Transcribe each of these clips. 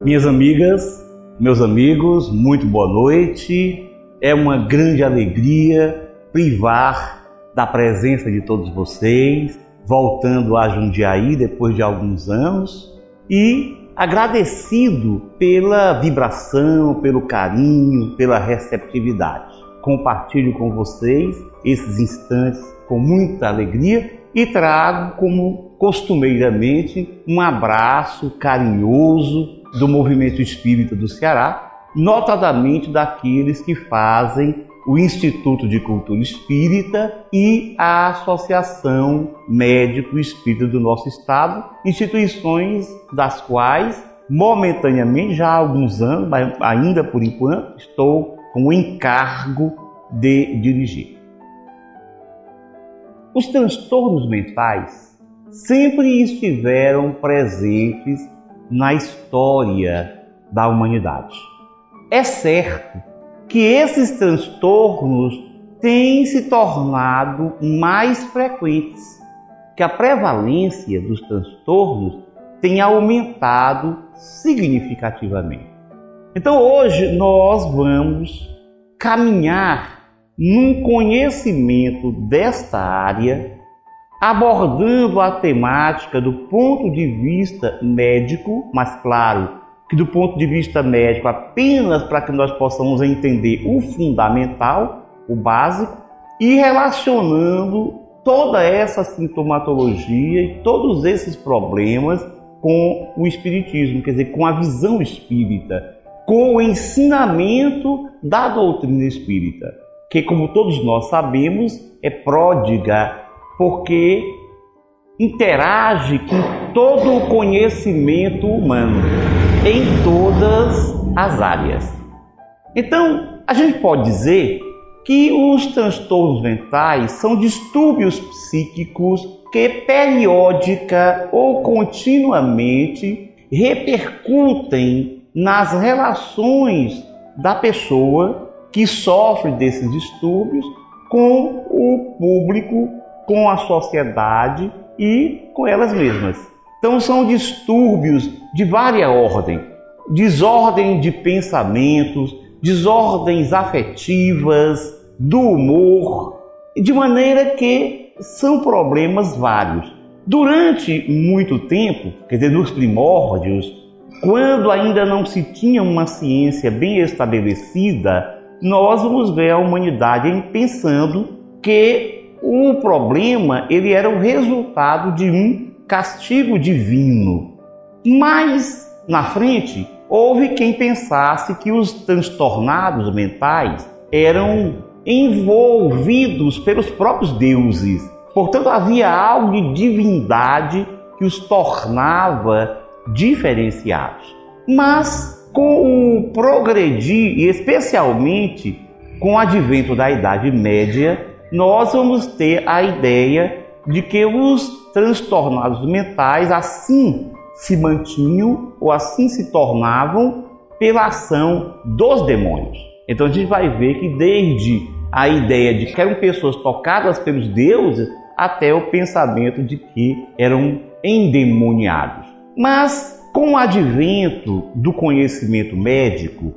Minhas amigas, meus amigos, muito boa noite. É uma grande alegria privar da presença de todos vocês, voltando a Jundiaí depois de alguns anos e agradecido pela vibração, pelo carinho, pela receptividade. Compartilho com vocês esses instantes com muita alegria e trago, como costumeiramente, um abraço carinhoso do movimento espírita do Ceará, notadamente daqueles que fazem o Instituto de Cultura Espírita e a Associação Médico Espírita do nosso estado, instituições das quais, momentaneamente, já há alguns anos, mas ainda por enquanto, estou com o encargo de dirigir. Os transtornos mentais sempre estiveram presentes na história da humanidade. É certo que esses transtornos têm se tornado mais frequentes, que a prevalência dos transtornos tem aumentado significativamente. Então hoje nós vamos caminhar num conhecimento desta área abordando a temática do ponto de vista médico, mas claro que do ponto de vista médico apenas para que nós possamos entender o fundamental, o básico, e relacionando toda essa sintomatologia e todos esses problemas com o espiritismo, quer dizer, com a visão espírita, com o ensinamento da doutrina espírita, que como todos nós sabemos, é pródiga porque interage com todo o conhecimento humano em todas as áreas. Então, a gente pode dizer que os transtornos mentais são distúrbios psíquicos que periódica ou continuamente repercutem nas relações da pessoa que sofre desses distúrbios com o público com a sociedade e com elas mesmas. Então são distúrbios de vária ordem, desordem de pensamentos, desordens afetivas, do humor, de maneira que são problemas vários. Durante muito tempo, quer dizer, nos primórdios, quando ainda não se tinha uma ciência bem estabelecida, nós vamos ver a humanidade pensando que o problema ele era o resultado de um castigo divino. Mas na frente houve quem pensasse que os transtornados mentais eram envolvidos pelos próprios deuses. Portanto, havia algo de divindade que os tornava diferenciados. Mas com o progredir, e especialmente com o advento da Idade Média, nós vamos ter a ideia de que os transtornados mentais assim se mantinham ou assim se tornavam pela ação dos demônios. Então a gente vai ver que desde a ideia de que eram pessoas tocadas pelos deuses até o pensamento de que eram endemoniados. Mas com o advento do conhecimento médico,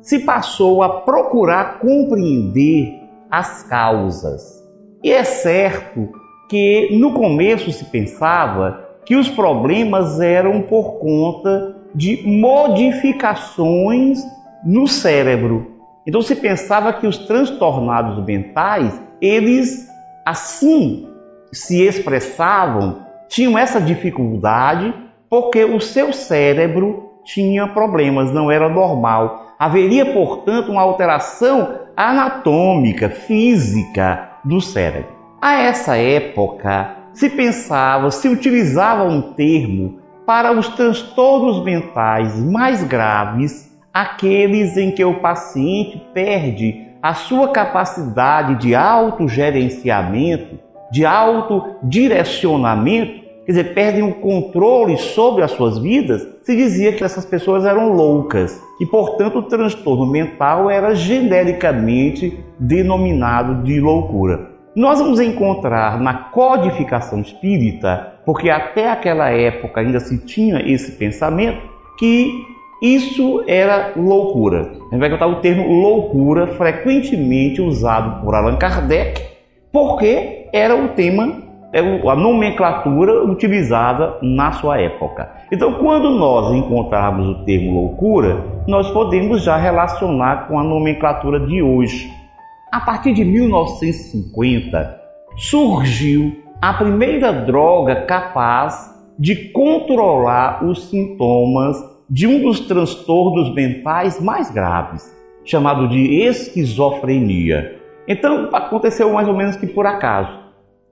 se passou a procurar compreender as causas. E é certo que no começo se pensava que os problemas eram por conta de modificações no cérebro. Então se pensava que os transtornados mentais, eles assim se expressavam, tinham essa dificuldade porque o seu cérebro tinha problemas, não era normal. Haveria, portanto, uma alteração anatômica, física do cérebro. A essa época, se pensava, se utilizava um termo para os transtornos mentais mais graves, aqueles em que o paciente perde a sua capacidade de autogerenciamento, de autodirecionamento, quer dizer, perdem o controle sobre as suas vidas, se dizia que essas pessoas eram loucas e, portanto, o transtorno mental era genericamente denominado de loucura. Nós vamos encontrar na codificação espírita, porque até aquela época ainda se tinha esse pensamento, que Isso era loucura. A gente vai contar o termo loucura, frequentemente usado por Allan Kardec, porque era o tema, a nomenclatura utilizada na sua época. Então, quando nós encontrarmos o termo loucura, nós podemos já relacionar com a nomenclatura de hoje. A partir de 1950, surgiu a primeira droga capaz de controlar os sintomas de um dos transtornos mentais mais graves, chamado de esquizofrenia. Então, aconteceu mais ou menos que por acaso.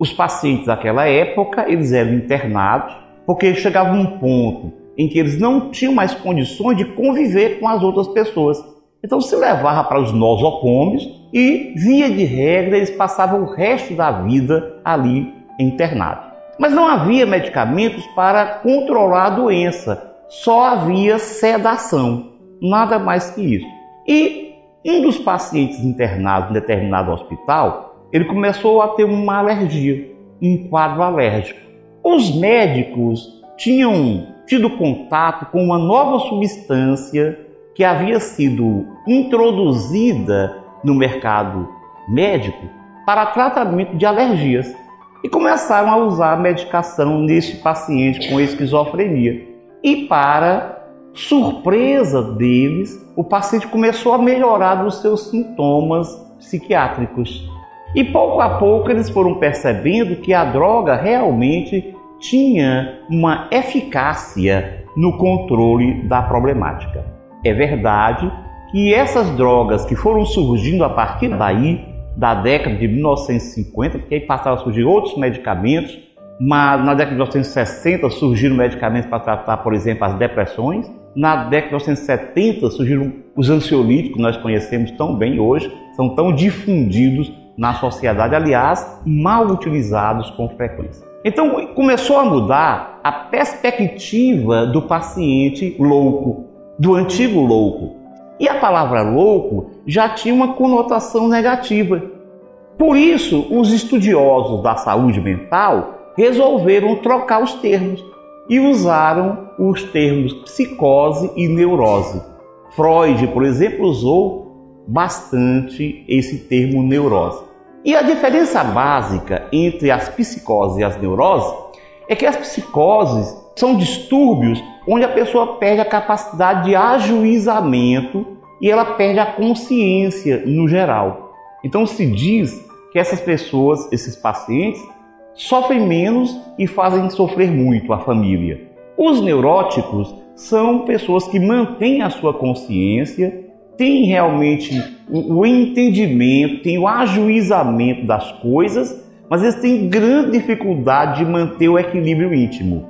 Os pacientes daquela época, eles eram internados, porque chegava um ponto em que eles não tinham mais condições de conviver com as outras pessoas. Então se levava para os nosocômios e, via de regra, eles passavam o resto da vida ali internados. Mas não havia medicamentos para controlar a doença, só havia sedação, nada mais que isso. E um dos pacientes internados em determinado hospital, ele começou a ter uma alergia, um quadro alérgico. Os médicos tinham tido contato com uma nova substância que havia sido introduzida no mercado médico para tratamento de alergias e começaram a usar a medicação neste paciente com esquizofrenia. E para surpresa deles, o paciente começou a melhorar dos seus sintomas psiquiátricos. E pouco a pouco eles foram percebendo que a droga realmente tinha uma eficácia no controle da problemática. É verdade que essas drogas que foram surgindo a partir daí da década de 1950, porque aí passaram a surgir outros medicamentos, mas na década de 1960 surgiram medicamentos para tratar, por exemplo, as depressões. Na década de 1970 surgiram os ansiolíticos, que nós conhecemos tão bem hoje, são tão difundidos na sociedade, aliás, mal utilizados com frequência. Então começou a mudar a perspectiva do paciente louco, do antigo louco. E a palavra louco já tinha uma conotação negativa. Por isso, os estudiosos da saúde mental resolveram trocar os termos e usaram os termos psicose e neurose. Freud, por exemplo, usou bastante esse termo neurose. E a diferença básica entre as psicoses e as neuroses é que as psicoses são distúrbios onde a pessoa perde a capacidade de ajuizamento e ela perde a consciência no geral. Então se diz que essas pessoas, esses pacientes, sofrem menos e fazem sofrer muito a família. Os neuróticos são pessoas que mantêm a sua consciência, têm realmente o entendimento, têm o ajuizamento das coisas, mas eles têm grande dificuldade de manter o equilíbrio íntimo.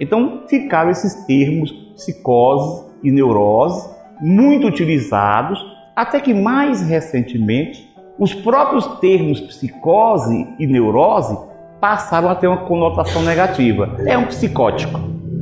Então ficaram esses termos psicose e neurose muito utilizados, até que mais recentemente os próprios termos psicose e neurose passaram a ter uma conotação negativa. É um psicótico.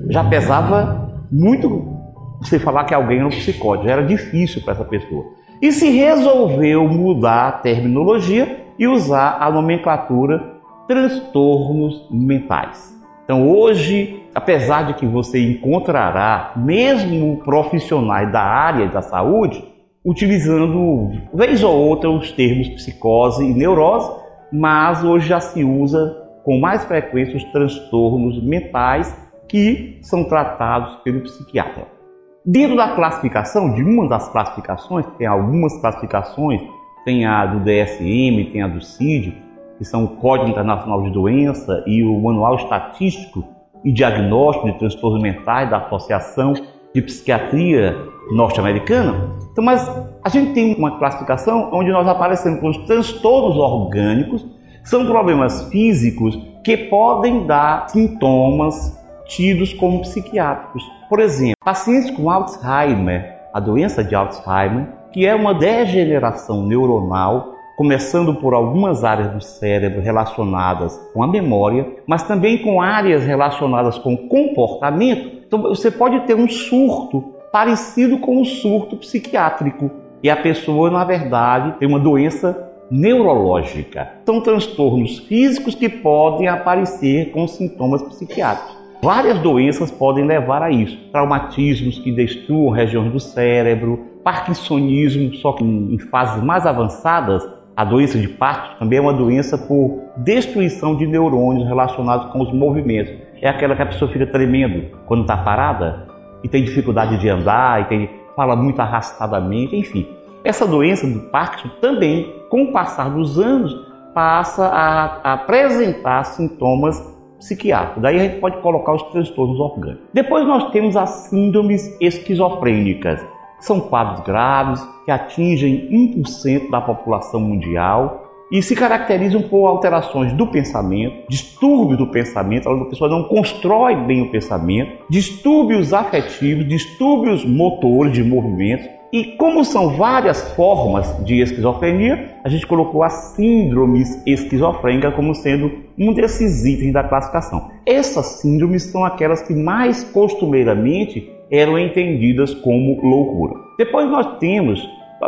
Já pesava muito você falar que alguém era um psicótico, já era difícil para essa pessoa. E se resolveu mudar a terminologia e usar a nomenclatura transtornos mentais. Então hoje, apesar de que você encontrará mesmo profissionais da área da saúde utilizando vez ou outra os termos psicose e neurose, mas hoje já se usa com mais frequência os transtornos mentais que são tratados pelo psiquiatra. Dentro da classificação, de uma das classificações, tem algumas classificações, tem a do DSM, tem a do CID, que são o Código Internacional de Doença e o Manual Estatístico e Diagnóstico de Transtornos Mentais da Associação de Psiquiatria Norte-Americana. Então, mas a gente tem uma classificação onde nós aparecemos com os transtornos orgânicos, são problemas físicos que podem dar sintomas tidos como psiquiátricos. Por exemplo, pacientes com Alzheimer, a doença de Alzheimer, que é uma degeneração neuronal começando por algumas áreas do cérebro relacionadas com a memória, mas também com áreas relacionadas com comportamento. Então você pode ter um surto parecido com um surto psiquiátrico e a pessoa, na verdade, tem uma doença neurológica. São transtornos físicos que podem aparecer com sintomas psiquiátricos. Várias doenças podem levar a isso. Traumatismos que destruam regiões do cérebro, parkinsonismo, só que em fases mais avançadas, a doença de Parkinson também é uma doença por destruição de neurônios relacionados com os movimentos. É aquela que a pessoa fica tremendo quando está parada e tem dificuldade de andar, e tem, fala muito arrastadamente, enfim. Essa doença do Parkinson também, com o passar dos anos, passa a, a apresentar sintomas psiquiátricos. Daí a gente pode colocar os transtornos orgânicos. Depois nós temos as síndromes esquizofrênicas. São quadros graves que atingem 1% da população mundial e se caracterizam por alterações do pensamento, distúrbios do pensamento, a pessoa não constrói bem o pensamento, distúrbios afetivos, distúrbios motores de movimentos. E como são várias formas de esquizofrenia, a gente colocou as síndromes esquizofrênicas como sendo um desses itens da classificação. Essas síndromes são aquelas que mais costumeiramente eram entendidas como loucura. Depois nós temos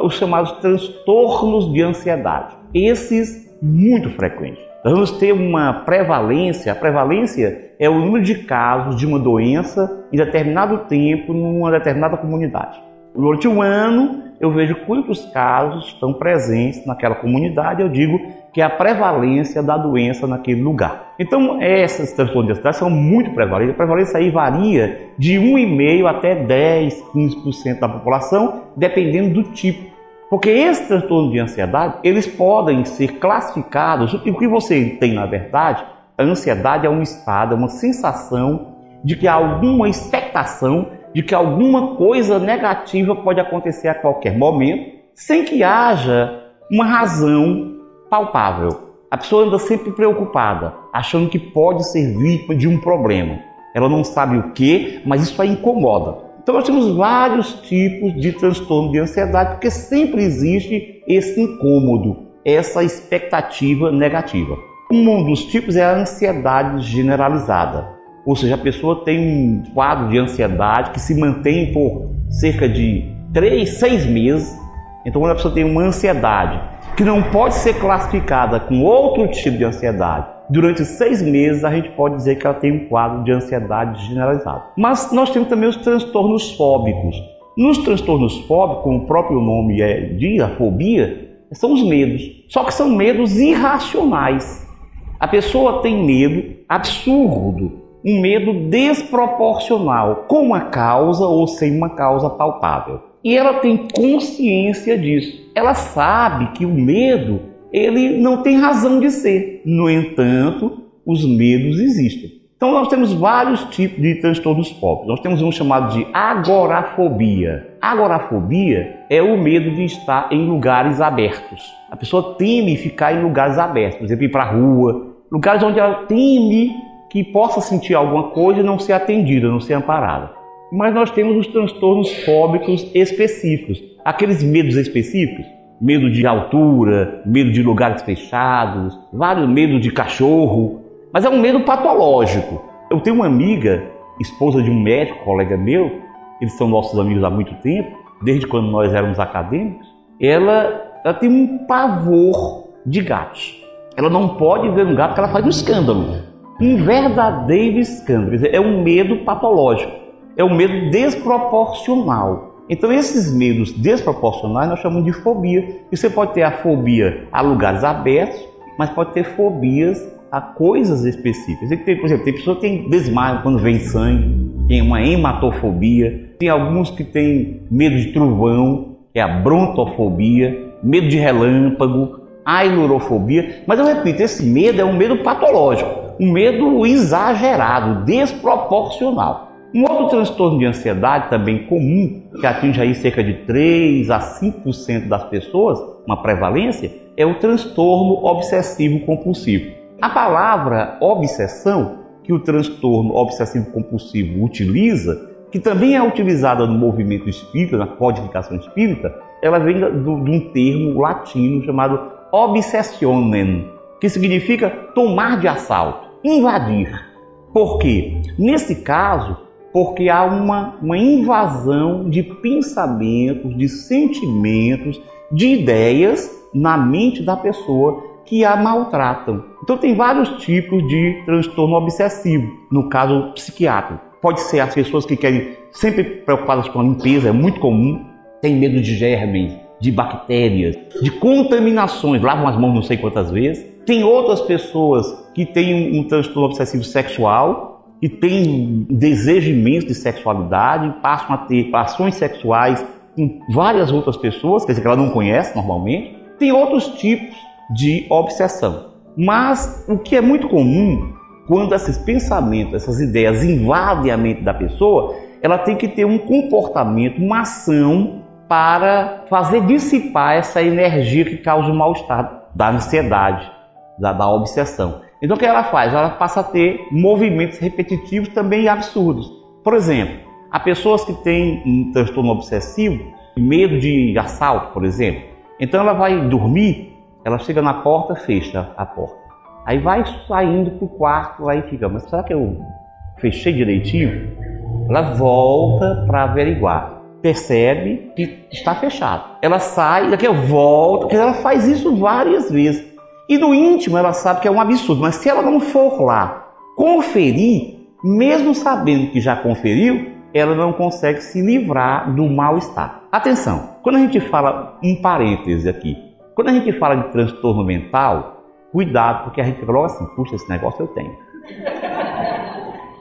os chamados transtornos de ansiedade. Esses muito frequentes. Nós vamos ter uma prevalência, a prevalência é o número de casos de uma doença em determinado tempo numa determinada comunidade. Durante um ano, eu vejo quantos casos estão presentes naquela comunidade, eu digo que é a prevalência da doença naquele lugar. Então, essas transtornos de ansiedade são muito prevalentes. A prevalência aí varia de 1,5% até 10, 15% da população, dependendo do tipo. Porque esses transtornos de ansiedade, eles podem ser classificados, e o que você tem na verdade, a ansiedade é um estado, é uma sensação de que há alguma expectação de que alguma coisa negativa pode acontecer a qualquer momento, sem que haja uma razão palpável. A pessoa anda sempre preocupada, achando que pode ser vítima de um problema. Ela não sabe o que, mas isso a incomoda. Então nós temos vários tipos de transtorno de ansiedade, porque sempre existe esse incômodo, essa expectativa negativa. Um dos tipos é a ansiedade generalizada. Ou seja, a pessoa tem um quadro de ansiedade que se mantém por cerca de 3, 6 meses. Então, quando a pessoa tem uma ansiedade que não pode ser classificada com outro tipo de ansiedade, durante seis meses a gente pode dizer que ela tem um quadro de ansiedade generalizada. Mas nós temos também os transtornos fóbicos. Nos transtornos fóbicos, como o próprio nome é, diz, a fobia, são os medos. Só que são medos irracionais. A pessoa tem medo absurdo um medo desproporcional, com uma causa ou sem uma causa palpável. E ela tem consciência disso. Ela sabe que o medo, ele não tem razão de ser. No entanto, os medos existem. Então nós temos vários tipos de transtornos fóbicos. Nós temos um chamado de agorafobia. Agorafobia é o medo de estar em lugares abertos. A pessoa teme ficar em lugares abertos, por exemplo, ir para a rua, lugares onde ela teme que possa sentir alguma coisa e não ser atendida, não ser amparada. Mas nós temos os transtornos fóbicos específicos, aqueles medos específicos, medo de altura, medo de lugares fechados, vários medos de cachorro, mas é um medo patológico. Eu tenho uma amiga, esposa de um médico, colega meu, eles são nossos amigos há muito tempo, desde quando nós éramos acadêmicos, ela, ela tem um pavor de gatos. Ela não pode ver um gato porque ela faz um escândalo um verdadeiro escândalo. É um medo patológico, é um medo desproporcional. Então, esses medos desproporcionais nós chamamos de fobia. E você pode ter a fobia a lugares abertos, mas pode ter fobias a coisas específicas. Tem, por exemplo, tem pessoas que têm desmaio quando vem sangue, tem uma hematofobia, tem alguns que têm medo de trovão, que é a brontofobia, medo de relâmpago, a ilurofobia. Mas eu repito, esse medo é um medo patológico um medo exagerado, desproporcional. Um outro transtorno de ansiedade também comum, que atinge aí cerca de 3 a 5% das pessoas, uma prevalência, é o transtorno obsessivo compulsivo. A palavra obsessão, que o transtorno obsessivo compulsivo utiliza, que também é utilizada no movimento espírita, na codificação espírita, ela vem de um termo latino chamado obsessionem, que significa tomar de assalto, invadir. Por quê? Nesse caso, porque há uma, uma invasão de pensamentos, de sentimentos, de ideias na mente da pessoa que a maltratam. Então tem vários tipos de transtorno obsessivo, no caso psiquiátrico. Pode ser as pessoas que querem sempre preocupadas com a limpeza, é muito comum, tem medo de germes, de bactérias, de contaminações, lavam as mãos não sei quantas vezes. Tem outras pessoas que têm um, um transtorno obsessivo sexual e têm desejo imenso de sexualidade, passam a ter ações sexuais com várias outras pessoas, quer dizer, que ela não conhece normalmente. Tem outros tipos de obsessão. Mas o que é muito comum, quando esses pensamentos, essas ideias invadem a mente da pessoa, ela tem que ter um comportamento, uma ação para fazer dissipar essa energia que causa o mal-estar da ansiedade, da, da obsessão. Então o que ela faz? Ela passa a ter movimentos repetitivos também absurdos. Por exemplo, há pessoas que têm um transtorno obsessivo, medo de assalto, por exemplo. Então ela vai dormir, ela chega na porta, fecha a porta. Aí vai saindo para o quarto, aí fica, mas será que eu fechei direitinho? Ela volta para averiguar. Percebe que está fechado. Ela sai, daqui eu volto, porque ela faz isso várias vezes. E no íntimo ela sabe que é um absurdo, mas se ela não for lá conferir, mesmo sabendo que já conferiu, ela não consegue se livrar do mal-estar. Atenção, quando a gente fala um parêntese aqui, quando a gente fala de transtorno mental, cuidado, porque a gente fala assim, puxa, esse negócio eu tenho.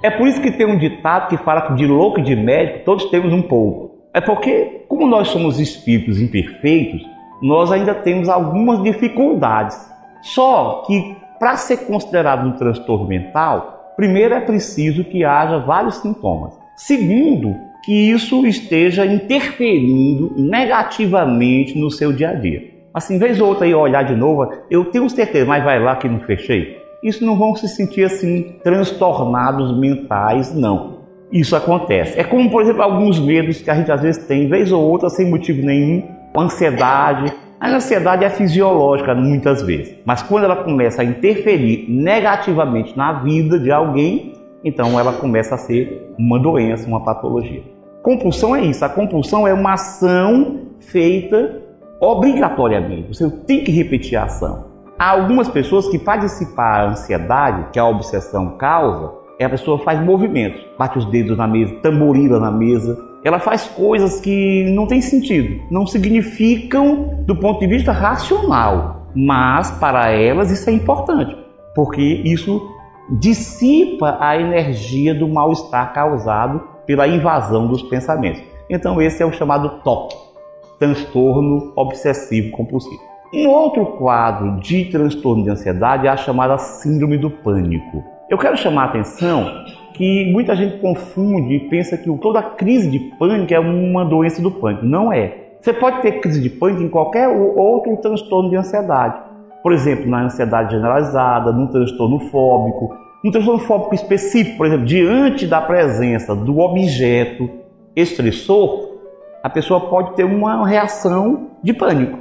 É por isso que tem um ditado que fala que de louco e de médico todos temos um pouco. É porque, como nós somos espíritos imperfeitos, nós ainda temos algumas dificuldades. Só que, para ser considerado um transtorno mental, primeiro é preciso que haja vários sintomas. Segundo, que isso esteja interferindo negativamente no seu dia a dia. Assim, vez ou outra aí olhar de novo, eu tenho certeza, mas vai lá que não fechei. Isso não vão se sentir assim transtornados mentais, não. Isso acontece. É como, por exemplo, alguns medos que a gente às vezes tem, vez ou outra, sem motivo nenhum, ansiedade. A ansiedade é fisiológica muitas vezes, mas quando ela começa a interferir negativamente na vida de alguém, então ela começa a ser uma doença, uma patologia. Compulsão é isso. A compulsão é uma ação feita obrigatoriamente. Você tem que repetir a ação. Há algumas pessoas que, para dissipar a ansiedade que a obsessão causa, a pessoa faz movimentos, bate os dedos na mesa, tamborila na mesa. Ela faz coisas que não têm sentido, não significam do ponto de vista racional, mas para elas isso é importante, porque isso dissipa a energia do mal-estar causado pela invasão dos pensamentos. Então, esse é o chamado TOC transtorno obsessivo compulsivo. Um outro quadro de transtorno de ansiedade é a chamada síndrome do pânico. Eu quero chamar a atenção que muita gente confunde e pensa que toda crise de pânico é uma doença do pânico. Não é. Você pode ter crise de pânico em qualquer outro transtorno de ansiedade. Por exemplo, na ansiedade generalizada, num transtorno fóbico, um transtorno fóbico específico, por exemplo, diante da presença do objeto estressor, a pessoa pode ter uma reação de pânico,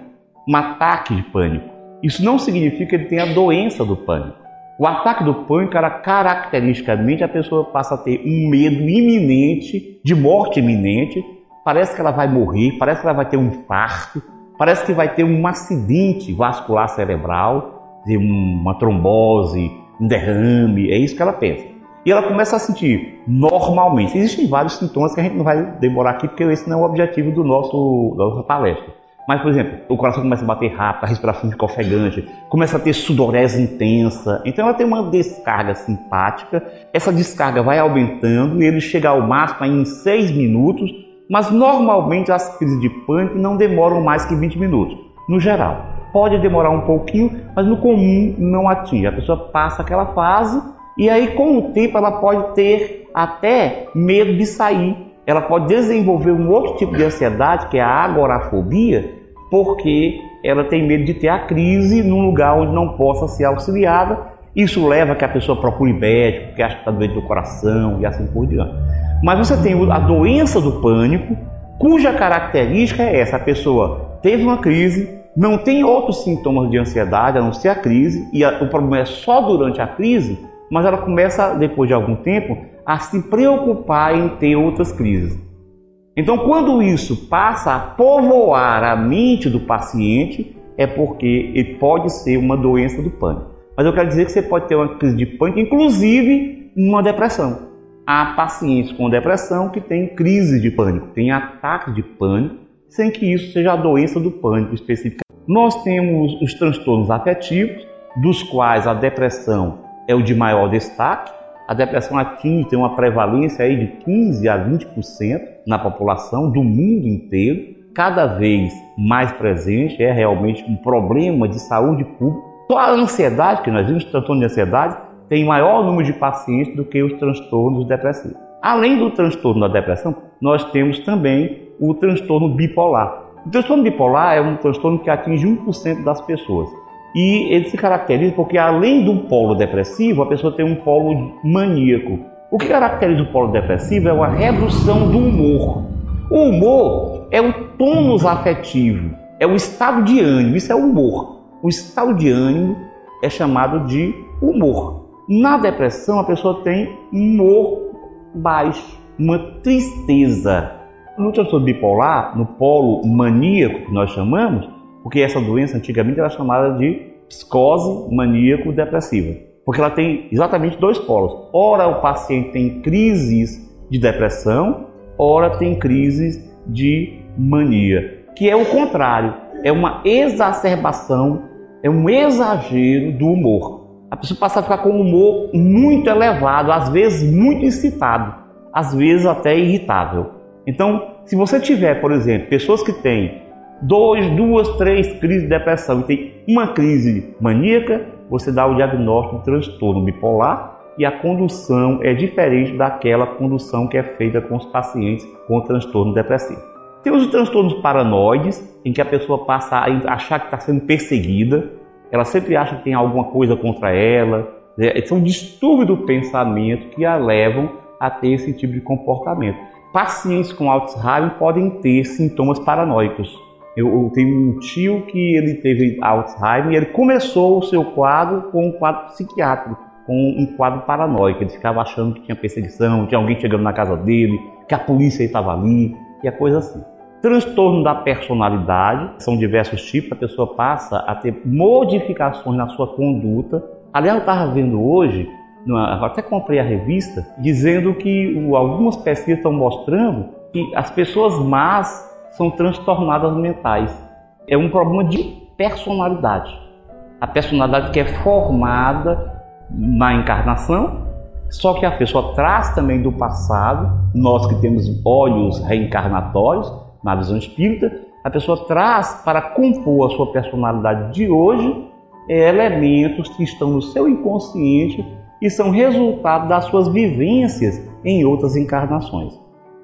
um ataque de pânico. Isso não significa que ele tenha a doença do pânico. O ataque do pânico, era, caracteristicamente, a pessoa passa a ter um medo iminente, de morte iminente, parece que ela vai morrer, parece que ela vai ter um infarto, parece que vai ter um acidente vascular cerebral, uma trombose, um derrame, é isso que ela pensa. E ela começa a sentir normalmente. Existem vários sintomas que a gente não vai demorar aqui, porque esse não é o objetivo do nosso, da nossa palestra. Mas, por exemplo, o coração começa a bater rápido, a respiração fica ofegante, começa a ter sudorese intensa. Então ela tem uma descarga simpática. Essa descarga vai aumentando e ele chega ao máximo em 6 minutos, mas normalmente as crises de pânico não demoram mais que 20 minutos, no geral. Pode demorar um pouquinho, mas no comum não atinge. A pessoa passa aquela fase e aí, com o tempo, ela pode ter até medo de sair. Ela pode desenvolver um outro tipo de ansiedade, que é a agorafobia, porque ela tem medo de ter a crise num lugar onde não possa ser auxiliada. Isso leva a que a pessoa procure médico, porque acha que está doente do coração e assim por diante. Mas você tem a doença do pânico, cuja característica é essa: a pessoa teve uma crise, não tem outros sintomas de ansiedade a não ser a crise, e a, o problema é só durante a crise mas ela começa, depois de algum tempo, a se preocupar em ter outras crises. Então, quando isso passa a povoar a mente do paciente, é porque ele pode ser uma doença do pânico. Mas eu quero dizer que você pode ter uma crise de pânico, inclusive uma depressão. Há pacientes com depressão que têm crise de pânico, têm ataques de pânico, sem que isso seja a doença do pânico específica. Nós temos os transtornos afetivos, dos quais a depressão é o de maior destaque. A depressão atinge, tem uma prevalência aí de 15 a 20% na população do mundo inteiro, cada vez mais presente, é realmente um problema de saúde pública. Só a ansiedade, que nós vimos, transtorno de ansiedade, tem maior número de pacientes do que os transtornos depressivos. Além do transtorno da depressão, nós temos também o transtorno bipolar. O transtorno bipolar é um transtorno que atinge 1% das pessoas. E ele se caracteriza porque, além do polo depressivo, a pessoa tem um polo maníaco. O que caracteriza o polo depressivo é uma redução do humor. O humor é o tônus afetivo, é o estado de ânimo, isso é humor. O estado de ânimo é chamado de humor. Na depressão, a pessoa tem humor baixo, uma tristeza. No transtorno bipolar, no polo maníaco que nós chamamos, porque essa doença antigamente era chamada de psicose maníaco-depressiva, porque ela tem exatamente dois polos. Ora o paciente tem crises de depressão, ora tem crises de mania, que é o contrário, é uma exacerbação, é um exagero do humor. A pessoa passa a ficar com um humor muito elevado, às vezes muito excitado, às vezes até irritável. Então, se você tiver, por exemplo, pessoas que têm dois, duas, três crises de depressão e tem uma crise maníaca, você dá o diagnóstico de transtorno bipolar e a condução é diferente daquela condução que é feita com os pacientes com transtorno depressivo. Tem os transtornos paranoides, em que a pessoa passa a achar que está sendo perseguida, ela sempre acha que tem alguma coisa contra ela, né? são distúrbios do pensamento que a levam a ter esse tipo de comportamento. Pacientes com Alzheimer podem ter sintomas paranoicos, eu, eu, tenho um tio que ele teve Alzheimer e ele começou o seu quadro com um quadro psiquiátrico, com um quadro paranoico. Ele ficava achando que tinha perseguição, tinha alguém chegando na casa dele, que a polícia estava ali, e a coisa assim. Transtorno da personalidade, são diversos tipos, a pessoa passa a ter modificações na sua conduta. Aliás, eu estava vendo hoje, até comprei a revista, dizendo que algumas pesquisas estão mostrando que as pessoas más são transtornadas mentais. É um problema de personalidade. A personalidade que é formada na encarnação, só que a pessoa traz também do passado, nós que temos olhos reencarnatórios, na visão espírita, a pessoa traz para compor a sua personalidade de hoje elementos que estão no seu inconsciente e são resultado das suas vivências em outras encarnações.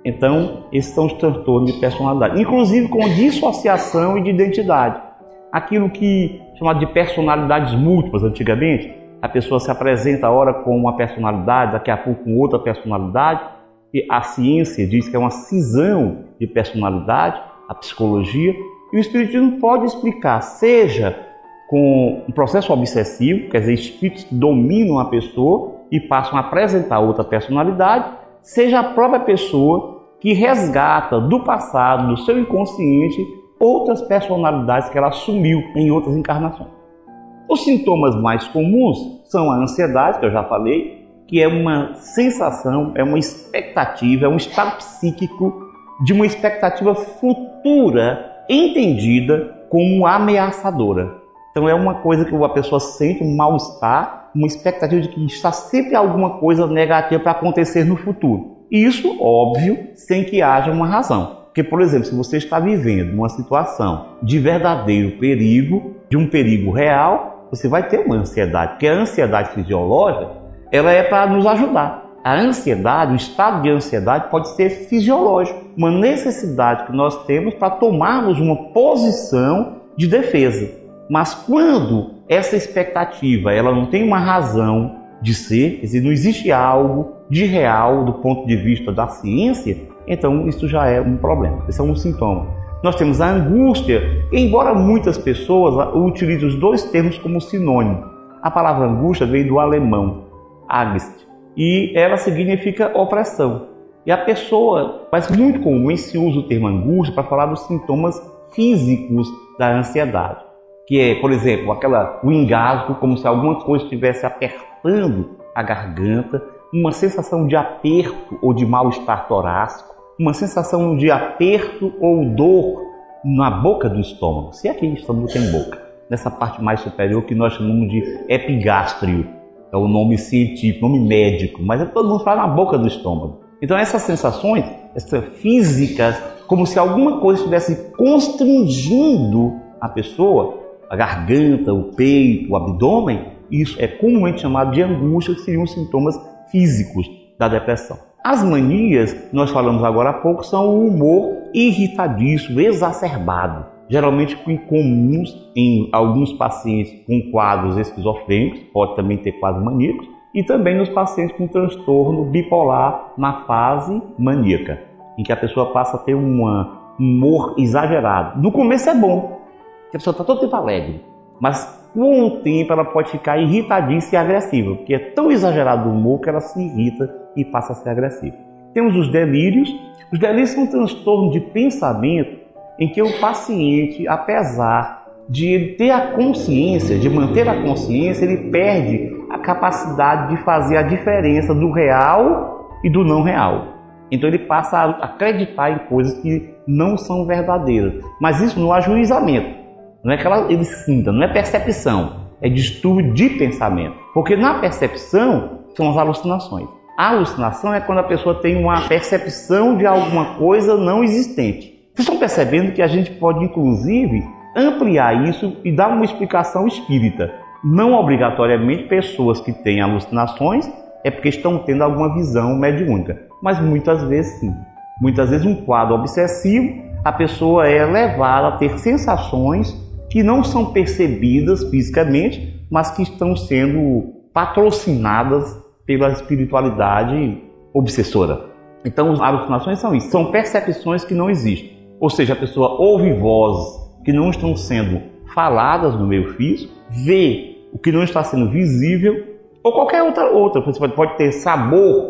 Então, esses são os transtornos de personalidade, inclusive com dissociação e de identidade. Aquilo que chamado de personalidades múltiplas antigamente, a pessoa se apresenta ora com uma personalidade, daqui a pouco com outra personalidade, e a ciência diz que é uma cisão de personalidade, a psicologia, e o espiritismo pode explicar, seja com um processo obsessivo, quer dizer, espíritos que dominam a pessoa e passam a apresentar outra personalidade, seja a própria pessoa que resgata do passado, do seu inconsciente, outras personalidades que ela assumiu em outras encarnações. Os sintomas mais comuns são a ansiedade, que eu já falei, que é uma sensação, é uma expectativa, é um estado psíquico de uma expectativa futura entendida como ameaçadora. Então é uma coisa que a pessoa sente um mal-estar, uma expectativa de que está sempre alguma coisa negativa para acontecer no futuro. Isso, óbvio, sem que haja uma razão. Porque, por exemplo, se você está vivendo uma situação de verdadeiro perigo, de um perigo real, você vai ter uma ansiedade. Porque a ansiedade fisiológica, ela é para nos ajudar. A ansiedade, o estado de ansiedade pode ser fisiológico, uma necessidade que nós temos para tomarmos uma posição de defesa. Mas quando essa expectativa ela não tem uma razão de ser, quer dizer, não existe algo de real do ponto de vista da ciência, então isso já é um problema, esse é um sintoma. Nós temos a angústia, embora muitas pessoas utilizem os dois termos como sinônimo. A palavra angústia veio do alemão, Angst, e ela significa opressão. E a pessoa, faz muito comum se usa o termo angústia para falar dos sintomas físicos da ansiedade. que é, por exemplo, aquela, o engasgo, como se alguma coisa estivesse apertando a garganta, uma sensação de aperto ou de mal-estar torácico, uma sensação de aperto ou dor na boca do estômago, se é que o estômago tem boca, nessa parte mais superior que nós chamamos de epigástrio, é o nome científico, nome médico, mas é todo mundo fala na boca do estômago. Então essas sensações, essas físicas, como se alguma coisa estivesse constrangindo a pessoa, a garganta, o peito, o abdômen, isso é comumente chamado de angústia, que seriam sintomas físicos da depressão. As manias, nós falamos agora há pouco, são o humor irritadiço, exacerbado, geralmente incomuns em alguns pacientes com quadros esquizofrênicos, pode também ter quadros maníacos, e também nos pacientes com transtorno bipolar na fase maníaca, em que a pessoa passa a ter um humor exagerado. No começo é bom, que a pessoa está todo tempo alegre, mas com o tempo ela pode ficar irritadiça e agressiva, porque é tão exagerado o humor que ela se irrita e passa a ser agressiva. Temos os delírios. Os delírios são um transtorno de pensamento em que o paciente, apesar de ele ter a consciência, de manter a consciência, ele perde a capacidade de fazer a diferença do real e do não real. Então ele passa a acreditar em coisas que não são verdadeiras. Mas isso no ajuizamento. Não é que ela, sinta, não é percepção, é distúrbio de pensamento. Porque na percepção são as alucinações. A alucinação é quando a pessoa tem uma percepção de alguma coisa não existente. Vocês estão percebendo que a gente pode, inclusive, ampliar isso e dar uma explicação espírita. Não obrigatoriamente pessoas que têm alucinações é porque estão tendo alguma visão mediúnica, mas muitas vezes sim. Muitas vezes um quadro obsessivo, a pessoa é levada a ter sensações que não são percebidas fisicamente, mas que estão sendo patrocinadas pela espiritualidade obsessora. Então, as alucinações são isso, são percepções que não existem. Ou seja, a pessoa ouve vozes que não estão sendo faladas no meio físico, vê o que não está sendo visível, ou qualquer outra outra. Você pode ter sabor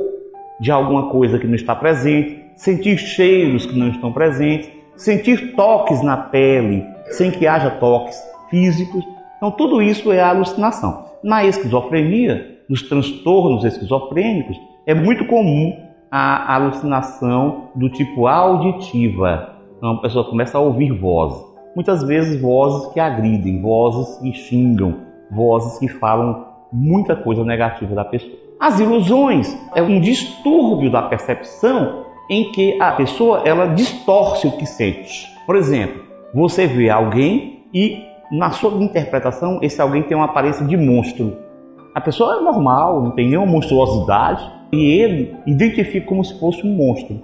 de alguma coisa que não está presente, sentir cheiros que não estão presentes, sentir toques na pele sem que haja toques físicos. Então, tudo isso é alucinação. Na esquizofrenia, nos transtornos esquizofrênicos, é muito comum a alucinação do tipo auditiva. Então, a pessoa começa a ouvir vozes. Muitas vezes vozes que agridem, vozes que xingam, vozes que falam muita coisa negativa da pessoa. As ilusões é um distúrbio da percepção em que a pessoa ela distorce o que sente. Por exemplo, você vê alguém e na sua interpretação esse alguém tem uma aparência de monstro. A pessoa é normal, não tem nenhuma monstruosidade e ele identifica como se fosse um monstro.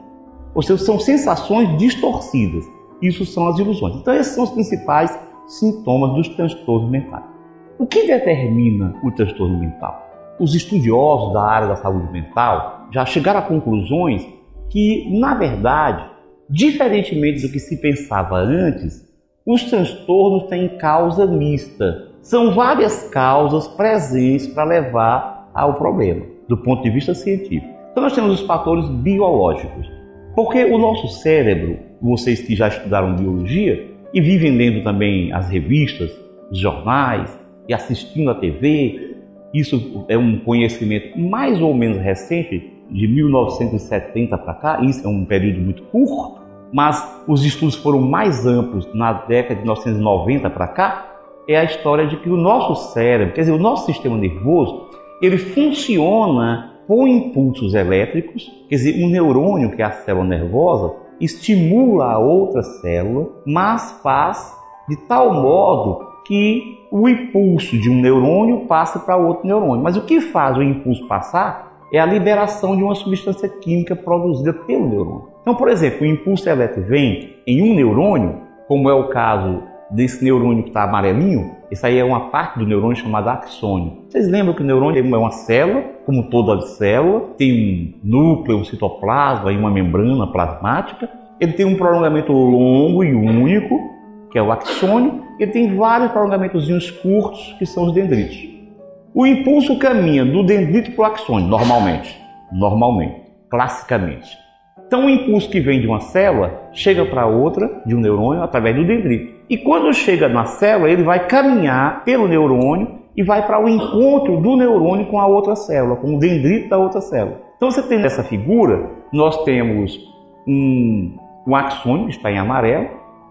Ou seja, são sensações distorcidas. Isso são as ilusões. Então esses são os principais sintomas dos transtornos mentais. O que determina o transtorno mental? Os estudiosos da área da saúde mental já chegaram a conclusões que, na verdade, Diferentemente do que se pensava antes, os transtornos têm causa mista. São várias causas presentes para levar ao problema, do ponto de vista científico. Então, nós temos os fatores biológicos. Porque o nosso cérebro, vocês que já estudaram biologia e vivem lendo também as revistas, os jornais e assistindo à TV, isso é um conhecimento mais ou menos recente, de 1970 para cá, isso é um período muito curto, mas os estudos foram mais amplos na década de 1990 para cá, é a história de que o nosso cérebro, quer dizer, o nosso sistema nervoso, ele funciona com impulsos elétricos, quer dizer, um neurônio, que é a célula nervosa, estimula a outra célula, mas faz de tal modo que o impulso de um neurônio passa para outro neurônio. Mas o que faz o impulso passar é a liberação de uma substância química produzida pelo neurônio. Então, por exemplo, o impulso elétrico vem em um neurônio, como é o caso desse neurônio que está amarelinho, essa aí é uma parte do neurônio chamada axônio. Vocês lembram que o neurônio é uma célula, como toda célula, tem um núcleo, um citoplasma e uma membrana plasmática. Ele tem um prolongamento longo e único, que é o axônio, e tem vários prolongamentos curtos, que são os dendritos. O impulso caminha do dendrito para o axônio, normalmente. Normalmente, classicamente. Então, o impulso que vem de uma célula chega para outra, de um neurônio, através do dendrito. E quando chega na célula, ele vai caminhar pelo neurônio e vai para o encontro do neurônio com a outra célula, com o dendrito da outra célula. Então, você tem essa figura, nós temos um, um axônio, que está em amarelo,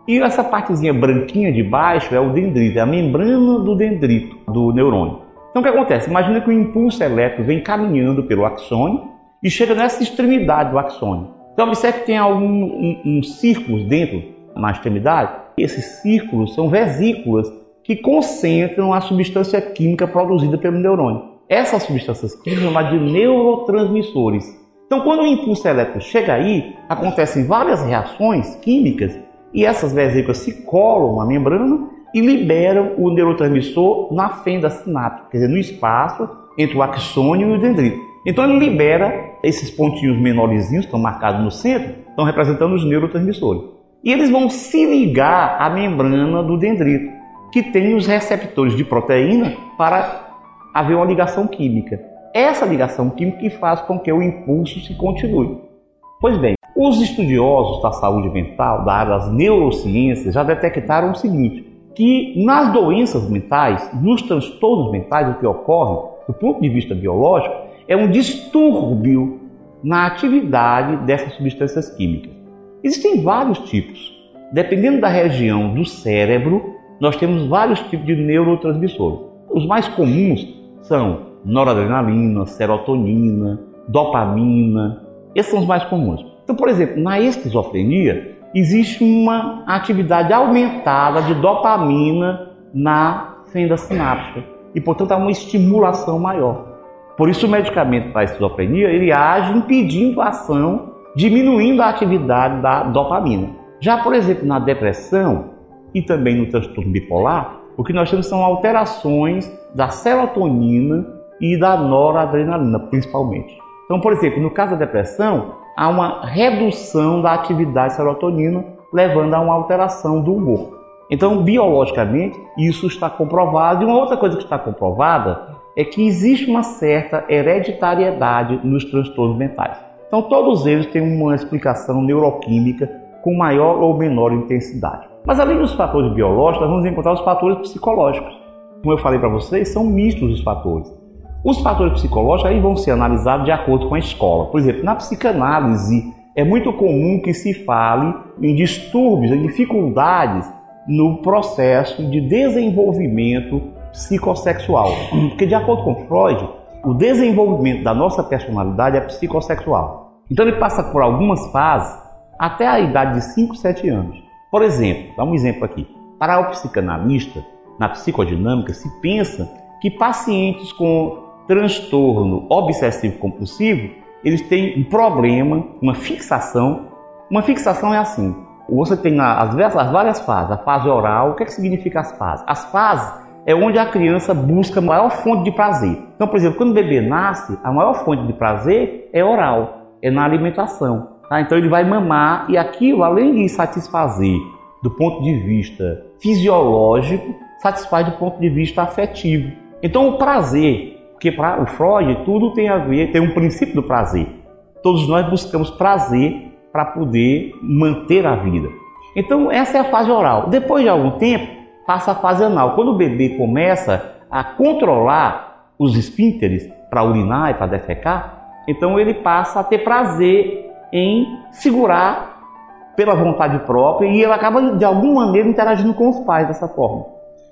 e essa partezinha branquinha de baixo é o dendrito, é a membrana do dendrito do neurônio. Então, o que acontece? Imagina que o impulso elétrico vem caminhando pelo axônio e chega nessa extremidade do axônio. Então observe que tem alguns um, um círculos dentro na extremidade. Esses círculos são vesículas que concentram a substância química produzida pelo neurônio. Essas substâncias químicas são chamadas de neurotransmissores. Então, quando o impulso elétrico chega aí, acontecem várias reações químicas e essas vesículas se colam na membrana e liberam o neurotransmissor na fenda sináptica, quer dizer, no espaço entre o axônio e o dendrito. Então ele libera esses pontinhos menorzinhos, que estão marcados no centro, estão representando os neurotransmissores. E eles vão se ligar à membrana do dendrito, que tem os receptores de proteína para haver uma ligação química. Essa ligação química faz com que o impulso se continue. Pois bem, os estudiosos da saúde mental, da área das neurociências, já detectaram o seguinte, que nas doenças mentais, nos transtornos mentais, o que ocorre, do ponto de vista biológico, é um distúrbio na atividade dessas substâncias químicas. Existem vários tipos. Dependendo da região do cérebro, nós temos vários tipos de neurotransmissores. Os mais comuns são noradrenalina, serotonina, dopamina. Esses são os mais comuns. Então, por exemplo, na esquizofrenia, existe uma atividade aumentada de dopamina na fenda sináptica e, portanto, há uma estimulação maior. Por isso, o medicamento para a esquizofrenia ele age impedindo a ação, diminuindo a atividade da dopamina. Já, por exemplo, na depressão e também no transtorno bipolar, o que nós temos são alterações da serotonina e da noradrenalina, principalmente. Então, por exemplo, no caso da depressão, há uma redução da atividade serotonina, levando a uma alteração do humor. Então, biologicamente, isso está comprovado. E uma outra coisa que está comprovada é que existe uma certa hereditariedade nos transtornos mentais. Então, todos eles têm uma explicação neuroquímica com maior ou menor intensidade. Mas além dos fatores biológicos, nós vamos encontrar os fatores psicológicos. Como eu falei para vocês, são mistos os fatores. Os fatores psicológicos aí vão ser analisados de acordo com a escola. Por exemplo, na psicanálise é muito comum que se fale em distúrbios, em dificuldades no processo de desenvolvimento psicossexual. Porque, de acordo com Freud, o desenvolvimento da nossa personalidade é psicossexual. Então, ele passa por algumas fases até a idade de 5, 7 anos. Por exemplo, dá um exemplo aqui. Para o psicanalista, na psicodinâmica, se pensa que pacientes com transtorno obsessivo compulsivo, eles têm um problema, uma fixação. Uma fixação é assim: você tem as, as várias fases. A fase oral, o que, é que significa as fases? As fases é onde a criança busca a maior fonte de prazer. Então, por exemplo, quando o bebê nasce, a maior fonte de prazer é oral, é na alimentação. Tá? Então ele vai mamar e aquilo, além de satisfazer do ponto de vista fisiológico, satisfaz do ponto de vista afetivo. Então o prazer, porque para o Freud tudo tem a ver, tem um princípio do prazer. Todos nós buscamos prazer para poder manter a vida. Então essa é a fase oral. Depois de algum tempo, passa a fase anal. Quando o bebê começa a controlar os esfínteres para urinar e para defecar, então ele passa a ter prazer em segurar pela vontade própria e ele acaba de alguma maneira interagindo com os pais dessa forma.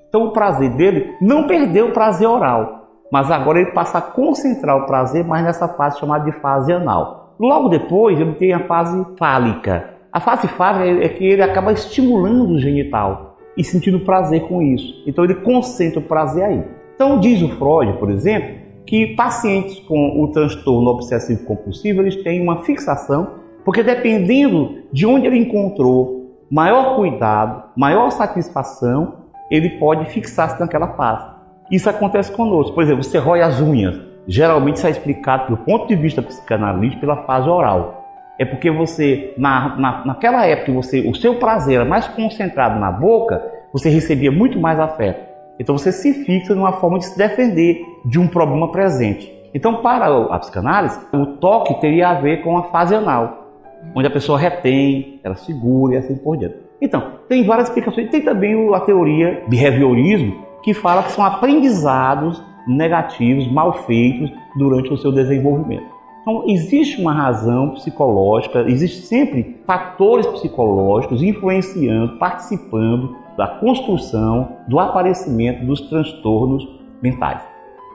Então o prazer dele não perdeu o prazer oral, mas agora ele passa a concentrar o prazer mais nessa fase chamada de fase anal. Logo depois ele tem a fase fálica. A fase fálica é que ele acaba estimulando o genital e sentindo prazer com isso. Então ele concentra o prazer aí. Então diz o Freud, por exemplo, que pacientes com o transtorno obsessivo compulsivo eles têm uma fixação, porque dependendo de onde ele encontrou maior cuidado, maior satisfação, ele pode fixar-se naquela fase. Isso acontece conosco. Por exemplo, você rói as unhas. Geralmente isso é explicado do ponto de vista psicanalítico pela fase oral é porque você, na, na, naquela época, você, o seu prazer era mais concentrado na boca, você recebia muito mais afeto. Então você se fixa numa forma de se defender de um problema presente. Então, para a psicanálise, o toque teria a ver com a fase anal. onde a pessoa retém, ela segura e assim por diante. Então, tem várias explicações. Tem também a teoria behaviorismo, que fala que são aprendizados negativos, mal feitos durante o seu desenvolvimento. Então, existe uma razão psicológica, existe sempre fatores psicológicos influenciando, participando da construção, do aparecimento dos transtornos mentais.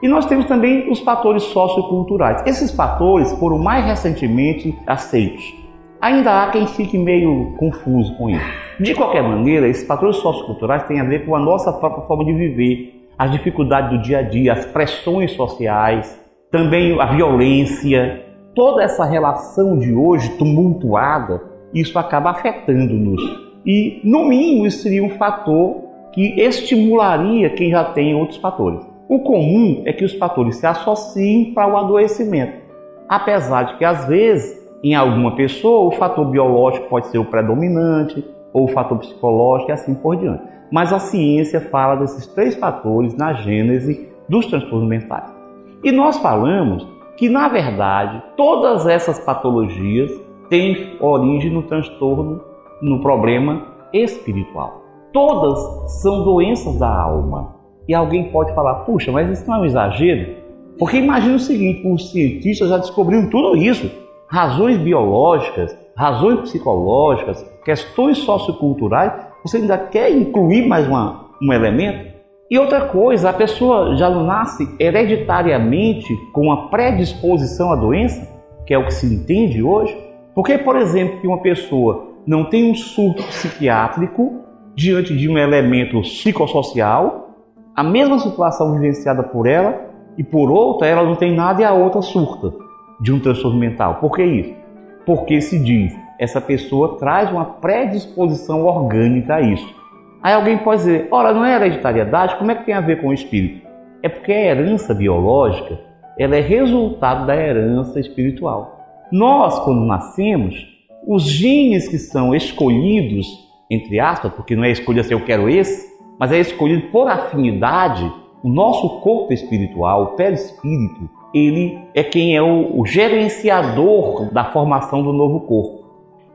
E nós temos também os fatores socioculturais. Esses fatores foram mais recentemente aceitos. Ainda há quem fique meio confuso com isso. De qualquer maneira, esses fatores socioculturais têm a ver com a nossa própria forma de viver, as dificuldades do dia a dia, as pressões sociais, também a violência, toda essa relação de hoje tumultuada, isso acaba afetando-nos. E, no mínimo, isso seria um fator que estimularia quem já tem outros fatores. O comum é que os fatores se associem para o adoecimento, apesar de que, às vezes, em alguma pessoa, o fator biológico pode ser o predominante, ou o fator psicológico e assim por diante. Mas a ciência fala desses três fatores na gênese dos transtornos mentais. E nós falamos que, na verdade, todas essas patologias têm origem no transtorno, no problema espiritual. Todas são doenças da alma. E alguém pode falar, puxa, mas isso não é um exagero? Porque imagina o seguinte, os cientistas já descobriram tudo isso. Razões biológicas, razões psicológicas, questões socioculturais, você ainda quer incluir mais uma, um elemento? E outra coisa, a pessoa já nasce hereditariamente com uma predisposição à doença, que é o que se entende hoje. Porque, por exemplo, que uma pessoa não tem um surto psiquiátrico diante de um elemento psicossocial, a mesma situação vivenciada por ela e por outra, ela não tem nada e a outra surta de um transtorno mental. Por que isso? Porque se diz, essa pessoa traz uma predisposição orgânica a isso. Aí alguém pode dizer, ora, não é hereditariedade? Como é que tem a ver com o espírito? É porque a herança biológica ela é resultado da herança espiritual. Nós, quando nascemos, os genes que são escolhidos, entre aspas, porque não é escolha se eu quero esse, mas é escolhido por afinidade, o nosso corpo espiritual, o perispírito, ele é quem é o, o gerenciador da formação do novo corpo.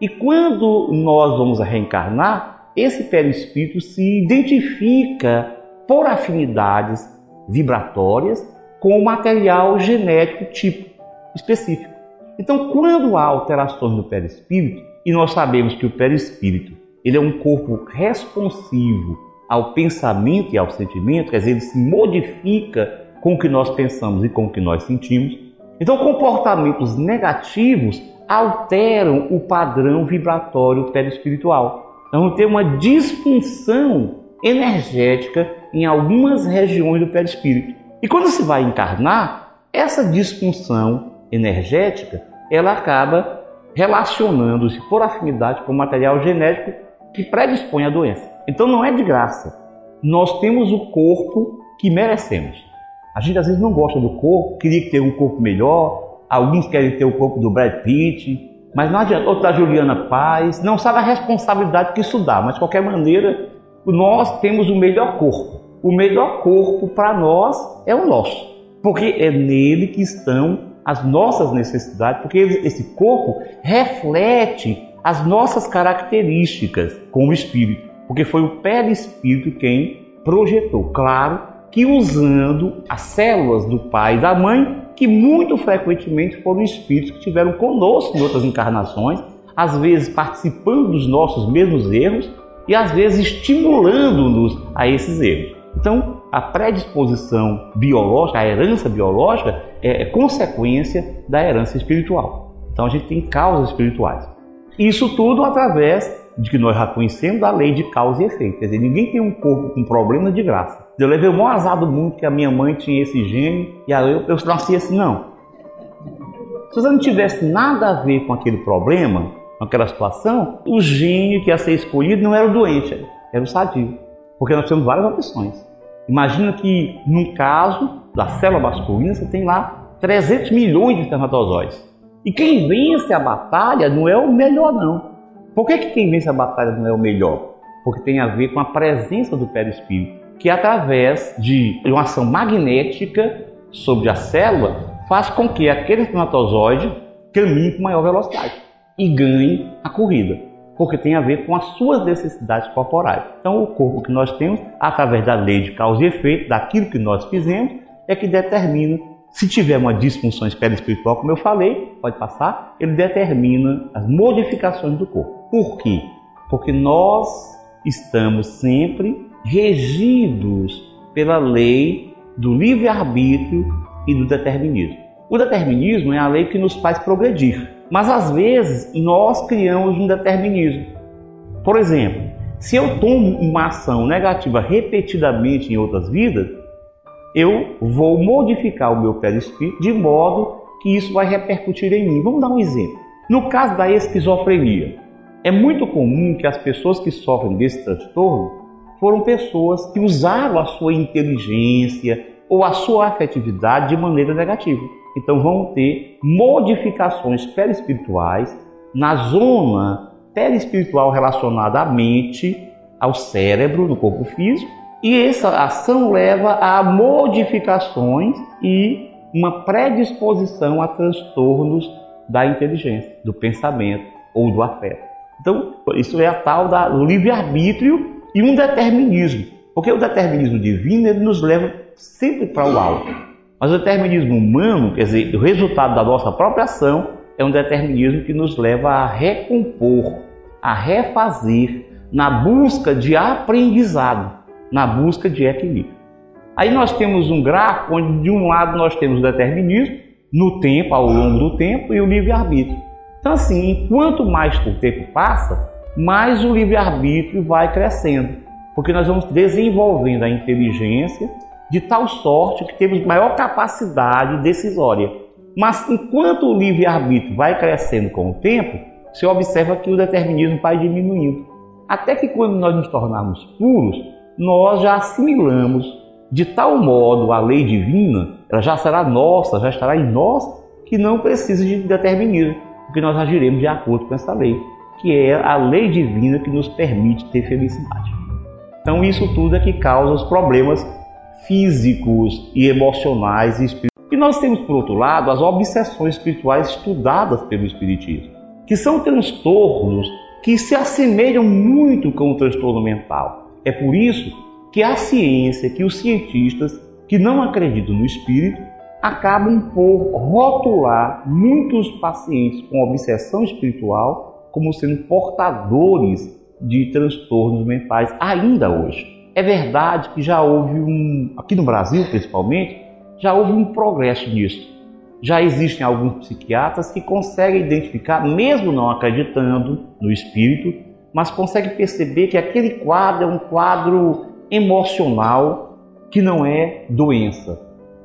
E quando nós vamos reencarnar, esse perispírito se identifica por afinidades vibratórias com o material genético tipo específico. Então, quando há alterações no perispírito, e nós sabemos que o perispírito ele é um corpo responsivo ao pensamento e ao sentimento, quer dizer, ele se modifica com o que nós pensamos e com o que nós sentimos. Então, comportamentos negativos alteram o padrão vibratório perispiritual. Vamos ter uma disfunção energética em algumas regiões do perispírito. E quando se vai encarnar, essa disfunção energética ela acaba relacionando-se por afinidade com o material genético que predispõe à doença. Então não é de graça. Nós temos o corpo que merecemos. A gente às vezes não gosta do corpo, queria ter um corpo melhor, alguns querem ter o corpo do Brad Pitt, mas não adianta. Outro da Juliana Paz, não sabe a responsabilidade que isso dá, mas de qualquer maneira, nós temos o melhor corpo. O melhor corpo para nós é o nosso, porque é nele que estão as nossas necessidades, porque esse corpo reflete as nossas características como espírito, porque foi o perispírito quem projetou. Claro que usando as células do pai e da mãe que muito frequentemente foram espíritos que tiveram conosco em outras encarnações, às vezes participando dos nossos mesmos erros e às vezes estimulando-nos a esses erros. Então, a predisposição biológica, a herança biológica, é, é consequência da herança espiritual. Então, a gente tem causas espirituais. Isso tudo através de que nós já conhecemos a lei de causa e efeito. Quer dizer, ninguém tem um corpo com problema de graça. Eu levei o maior azar do mundo que a minha mãe tinha esse gene e aí eu, eu nasci assim, não. Se você não tivesse nada a ver com aquele problema, com aquela situação, o gene que ia ser escolhido não era o doente, era o sadio. Porque nós temos várias opções. Imagina que, num caso da célula masculina, você tem lá 300 milhões de espermatozoides. E quem vence a batalha não é o melhor, não. Por que, que quem vence a batalha não é o melhor? Porque tem a ver com a presença do perispírito que através de uma ação magnética sobre a célula faz com que aquele espermatozoide caminhe com maior velocidade. e ganhe a corrida, porque tem a ver com as suas necessidades corporais. Então, o corpo que nós temos, através da lei de causa e efeito, daquilo que nós fizemos, é que determina se tiver uma disfunção espiritual, como eu falei, pode passar, ele determina as modificações do corpo. Por quê? Porque nós estamos sempre regidos pela lei do livre-arbítrio e do determinismo. O determinismo é a lei que nos faz progredir, mas às vezes nós criamos um determinismo. Por exemplo, se eu tomo uma ação negativa repetidamente em outras vidas, eu vou modificar o meu perispírito de modo que isso vai repercutir em mim. Vamos dar um exemplo. No caso da esquizofrenia, é muito comum que as pessoas que sofrem desse transtorno foram pessoas que usaram a sua inteligência ou a sua afetividade de maneira negativa. Então vão ter modificações perispirituais na zona perispiritual relacionada à mente, ao cérebro, no corpo físico, e essa ação leva a modificações e uma predisposição a transtornos da inteligência, do pensamento ou do afeto. Então, isso é a tal da livre-arbítrio e um determinismo. Porque o determinismo divino ele nos leva sempre para o alto. Mas o determinismo humano, quer dizer, o resultado da nossa própria ação, é um determinismo que nos leva a recompor, a refazer, na busca de aprendizado na busca de equilíbrio. Aí nós temos um gráfico onde de um lado nós temos o determinismo no tempo, ao longo do tempo, e o livre-arbítrio. Então assim, enquanto mais o tempo passa, mais o livre-arbítrio vai crescendo, porque nós vamos desenvolvendo a inteligência de tal sorte que temos maior capacidade decisória. Mas enquanto o livre-arbítrio vai crescendo com o tempo, você observa que o determinismo vai diminuindo. Até que quando nós nos tornarmos puros, nós já assimilamos de tal modo a lei divina, ela já será nossa, já estará em nós, que não precisa de determinismo, porque nós agiremos de acordo com essa lei, que é a lei divina que nos permite ter felicidade. Então, isso tudo é que causa os problemas físicos e emocionais e espirituais. E nós temos, por outro lado, as obsessões espirituais estudadas pelo Espiritismo, que são transtornos que se assemelham muito com o transtorno mental é por isso que a ciência, que os cientistas que não acreditam no espírito, acabam por rotular muitos pacientes com obsessão espiritual como sendo portadores de transtornos mentais ainda hoje. É verdade que já houve um, aqui no Brasil principalmente, já houve um progresso nisso. Já existem alguns psiquiatras que conseguem identificar, mesmo não acreditando no espírito, mas consegue perceber que aquele quadro é um quadro emocional que não é doença.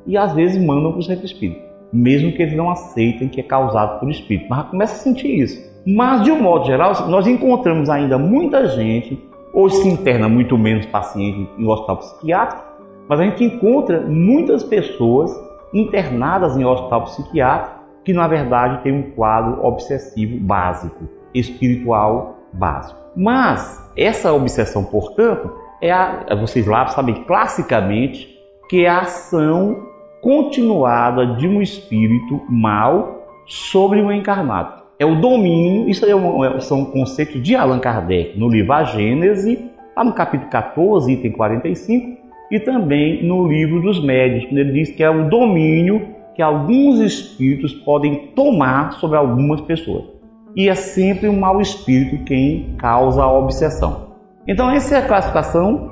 E às vezes mandam para o centro espírita, mesmo que eles não aceitem que é causado por espírito. Mas começa a sentir isso. Mas de um modo geral, nós encontramos ainda muita gente, hoje se interna muito menos paciente em hospital psiquiátrico, mas a gente encontra muitas pessoas internadas em hospital psiquiátrico que na verdade tem um quadro obsessivo básico, espiritual básico. Mas essa obsessão, portanto, é a, vocês lá sabem classicamente que é a ação continuada de um espírito mal sobre o encarnado. É o domínio, isso é um, é, são conceitos de Allan Kardec no livro A Gênese, lá no capítulo 14, item 45, e também no livro dos médios, quando ele diz que é o domínio que alguns espíritos podem tomar sobre algumas pessoas e é sempre um mau espírito quem causa a obsessão. Então, essa é a classificação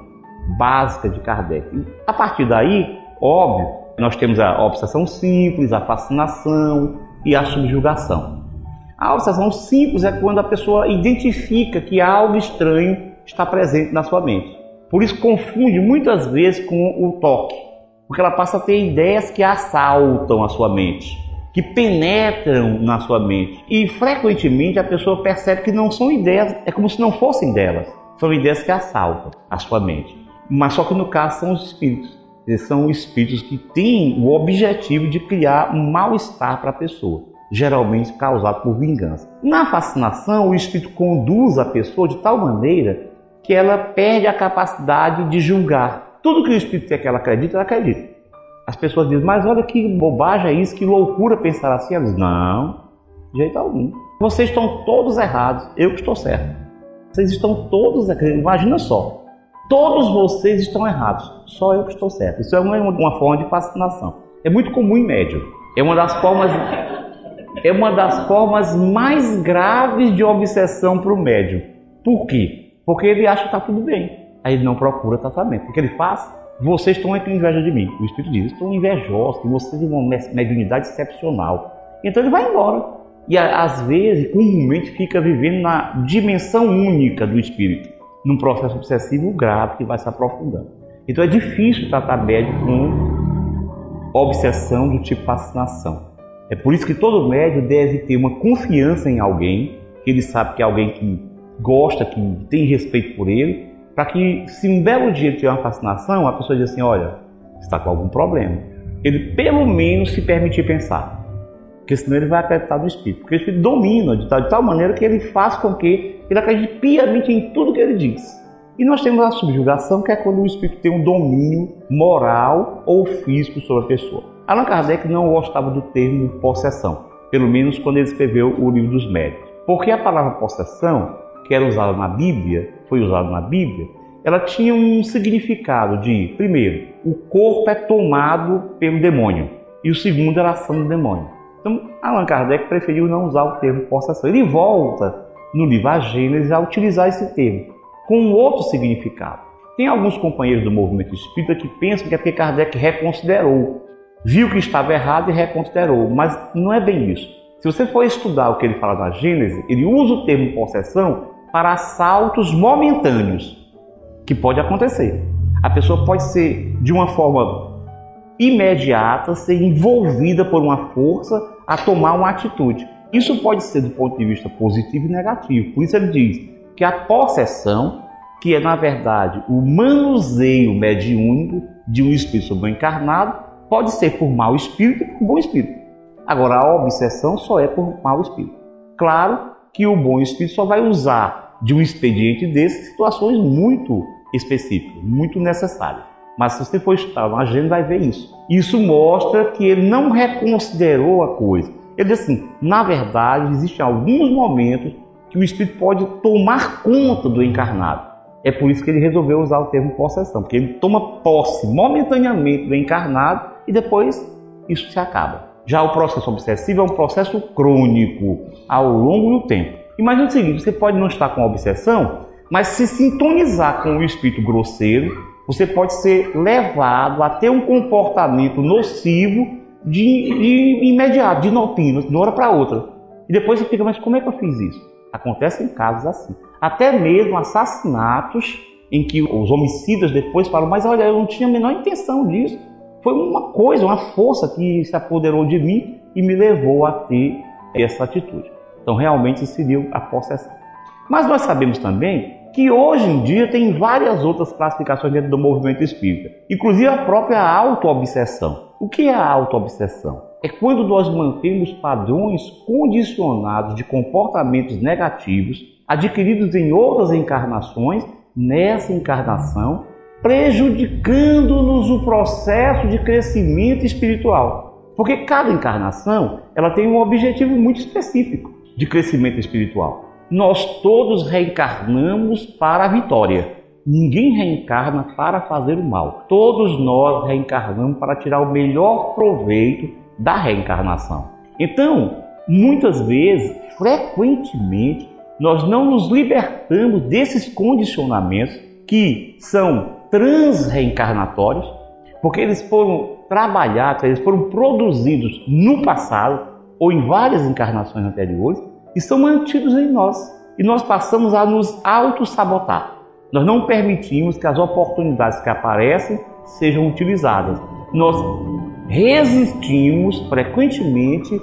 básica de Kardec. A partir daí, óbvio, nós temos a obsessão simples, a fascinação e a subjugação. A obsessão simples é quando a pessoa identifica que algo estranho está presente na sua mente. Por isso confunde muitas vezes com o toque, porque ela passa a ter ideias que assaltam a sua mente que penetram na sua mente. E frequentemente a pessoa percebe que não são ideias, é como se não fossem delas. São ideias que assaltam a sua mente. Mas só que no caso são os espíritos. Eles são espíritos que têm o objetivo de criar um mal-estar para a pessoa, geralmente causado por vingança. Na fascinação, o espírito conduz a pessoa de tal maneira que ela perde a capacidade de julgar. Tudo que o espírito quer que ela acredita, ela acredita. As pessoas dizem, mas olha que bobagem é isso, que loucura pensar assim. Elas não, de jeito algum. Vocês estão todos errados, eu que estou certo. Vocês estão todos errados. Imagina só. Todos vocês estão errados, só eu que estou certo. Isso é uma, uma forma de fascinação. É muito comum em médium. É uma das formas é uma das formas mais graves de obsessão para o médium. Por quê? Porque ele acha que está tudo bem. Aí ele não procura tratamento. O que ele faz? Vocês estão com inveja de mim. O Espírito diz, estão invejosos, vocês têm uma mediunidade excepcional. Então ele vai embora. E às vezes, comumente, fica vivendo na dimensão única do Espírito, num processo obsessivo grave que vai se aprofundando. Então é difícil tratar médium com obsessão do tipo fascinação. É por isso que todo médium deve ter uma confiança em alguém, que ele sabe que é alguém que gosta, que tem respeito por ele, para que se um belo dia tiver uma fascinação, a pessoa diz assim, olha, está com algum problema. Ele pelo menos se permitir pensar. Porque senão ele vai acreditar no Espírito. Porque o Espírito domina de tal, de tal maneira que ele faz com que ele acredite piamente em tudo que ele diz. E nós temos a subjugação, que é quando o Espírito tem um domínio moral ou físico sobre a pessoa. Allan Kardec não gostava do termo possessão, pelo menos quando ele escreveu o livro dos médicos. Porque a palavra possessão, que era usada na Bíblia, foi usada na Bíblia, ela tinha um significado de, primeiro, o corpo é tomado pelo demônio, e o segundo era a ação do demônio. Então, Allan Kardec preferiu não usar o termo possessão. Ele volta no livro A Gênesis a utilizar esse termo, com outro significado. Tem alguns companheiros do movimento espírita que pensam que é porque Kardec reconsiderou viu que estava errado e reconsiderou, mas não é bem isso. Se você for estudar o que ele fala da Gênesis, ele usa o termo possessão para assaltos momentâneos, que pode acontecer. A pessoa pode ser de uma forma imediata, ser envolvida por uma força a tomar uma atitude. Isso pode ser do ponto de vista positivo e negativo. Por isso ele diz que a possessão, que é na verdade o manuseio mediúnico de um espírito encarnado, pode ser por mau espírito e por bom espírito. Agora, a obsessão só é por mau espírito. Claro que o bom espírito só vai usar de um expediente desse situações muito específicas, muito necessárias. Mas se você for estudar na agenda, vai ver isso. Isso mostra que ele não reconsiderou a coisa. Ele diz assim: na verdade, existem alguns momentos que o espírito pode tomar conta do encarnado. É por isso que ele resolveu usar o termo possessão, porque ele toma posse momentaneamente do encarnado e depois isso se acaba. Já o processo obsessivo é um processo crônico ao longo do tempo. Imagina o seguinte: você pode não estar com obsessão, mas se sintonizar com o espírito grosseiro, você pode ser levado a ter um comportamento nocivo de, de imediato, de inopino, de uma hora para outra. E depois você fica, mas como é que eu fiz isso? Acontecem casos assim. Até mesmo assassinatos em que os homicidas depois falam, mas olha, eu não tinha a menor intenção disso foi uma coisa, uma força que se apoderou de mim e me levou a ter essa atitude. Então, realmente seria a possessão. Mas nós sabemos também que hoje em dia tem várias outras classificações dentro do movimento espírita, inclusive a própria autoobsessão. O que é a autoobsessão? É quando nós mantemos padrões condicionados de comportamentos negativos adquiridos em outras encarnações, nessa encarnação prejudicando-nos o processo de crescimento espiritual. Porque cada encarnação, ela tem um objetivo muito específico de crescimento espiritual. Nós todos reencarnamos para a vitória. Ninguém reencarna para fazer o mal. Todos nós reencarnamos para tirar o melhor proveito da reencarnação. Então, muitas vezes, frequentemente, nós não nos libertamos desses condicionamentos que são transreencarnatórios, porque eles foram trabalhados, eles foram produzidos no passado ou em várias encarnações anteriores e são mantidos em nós. E nós passamos a nos auto-sabotar. Nós não permitimos que as oportunidades que aparecem sejam utilizadas. Nós resistimos frequentemente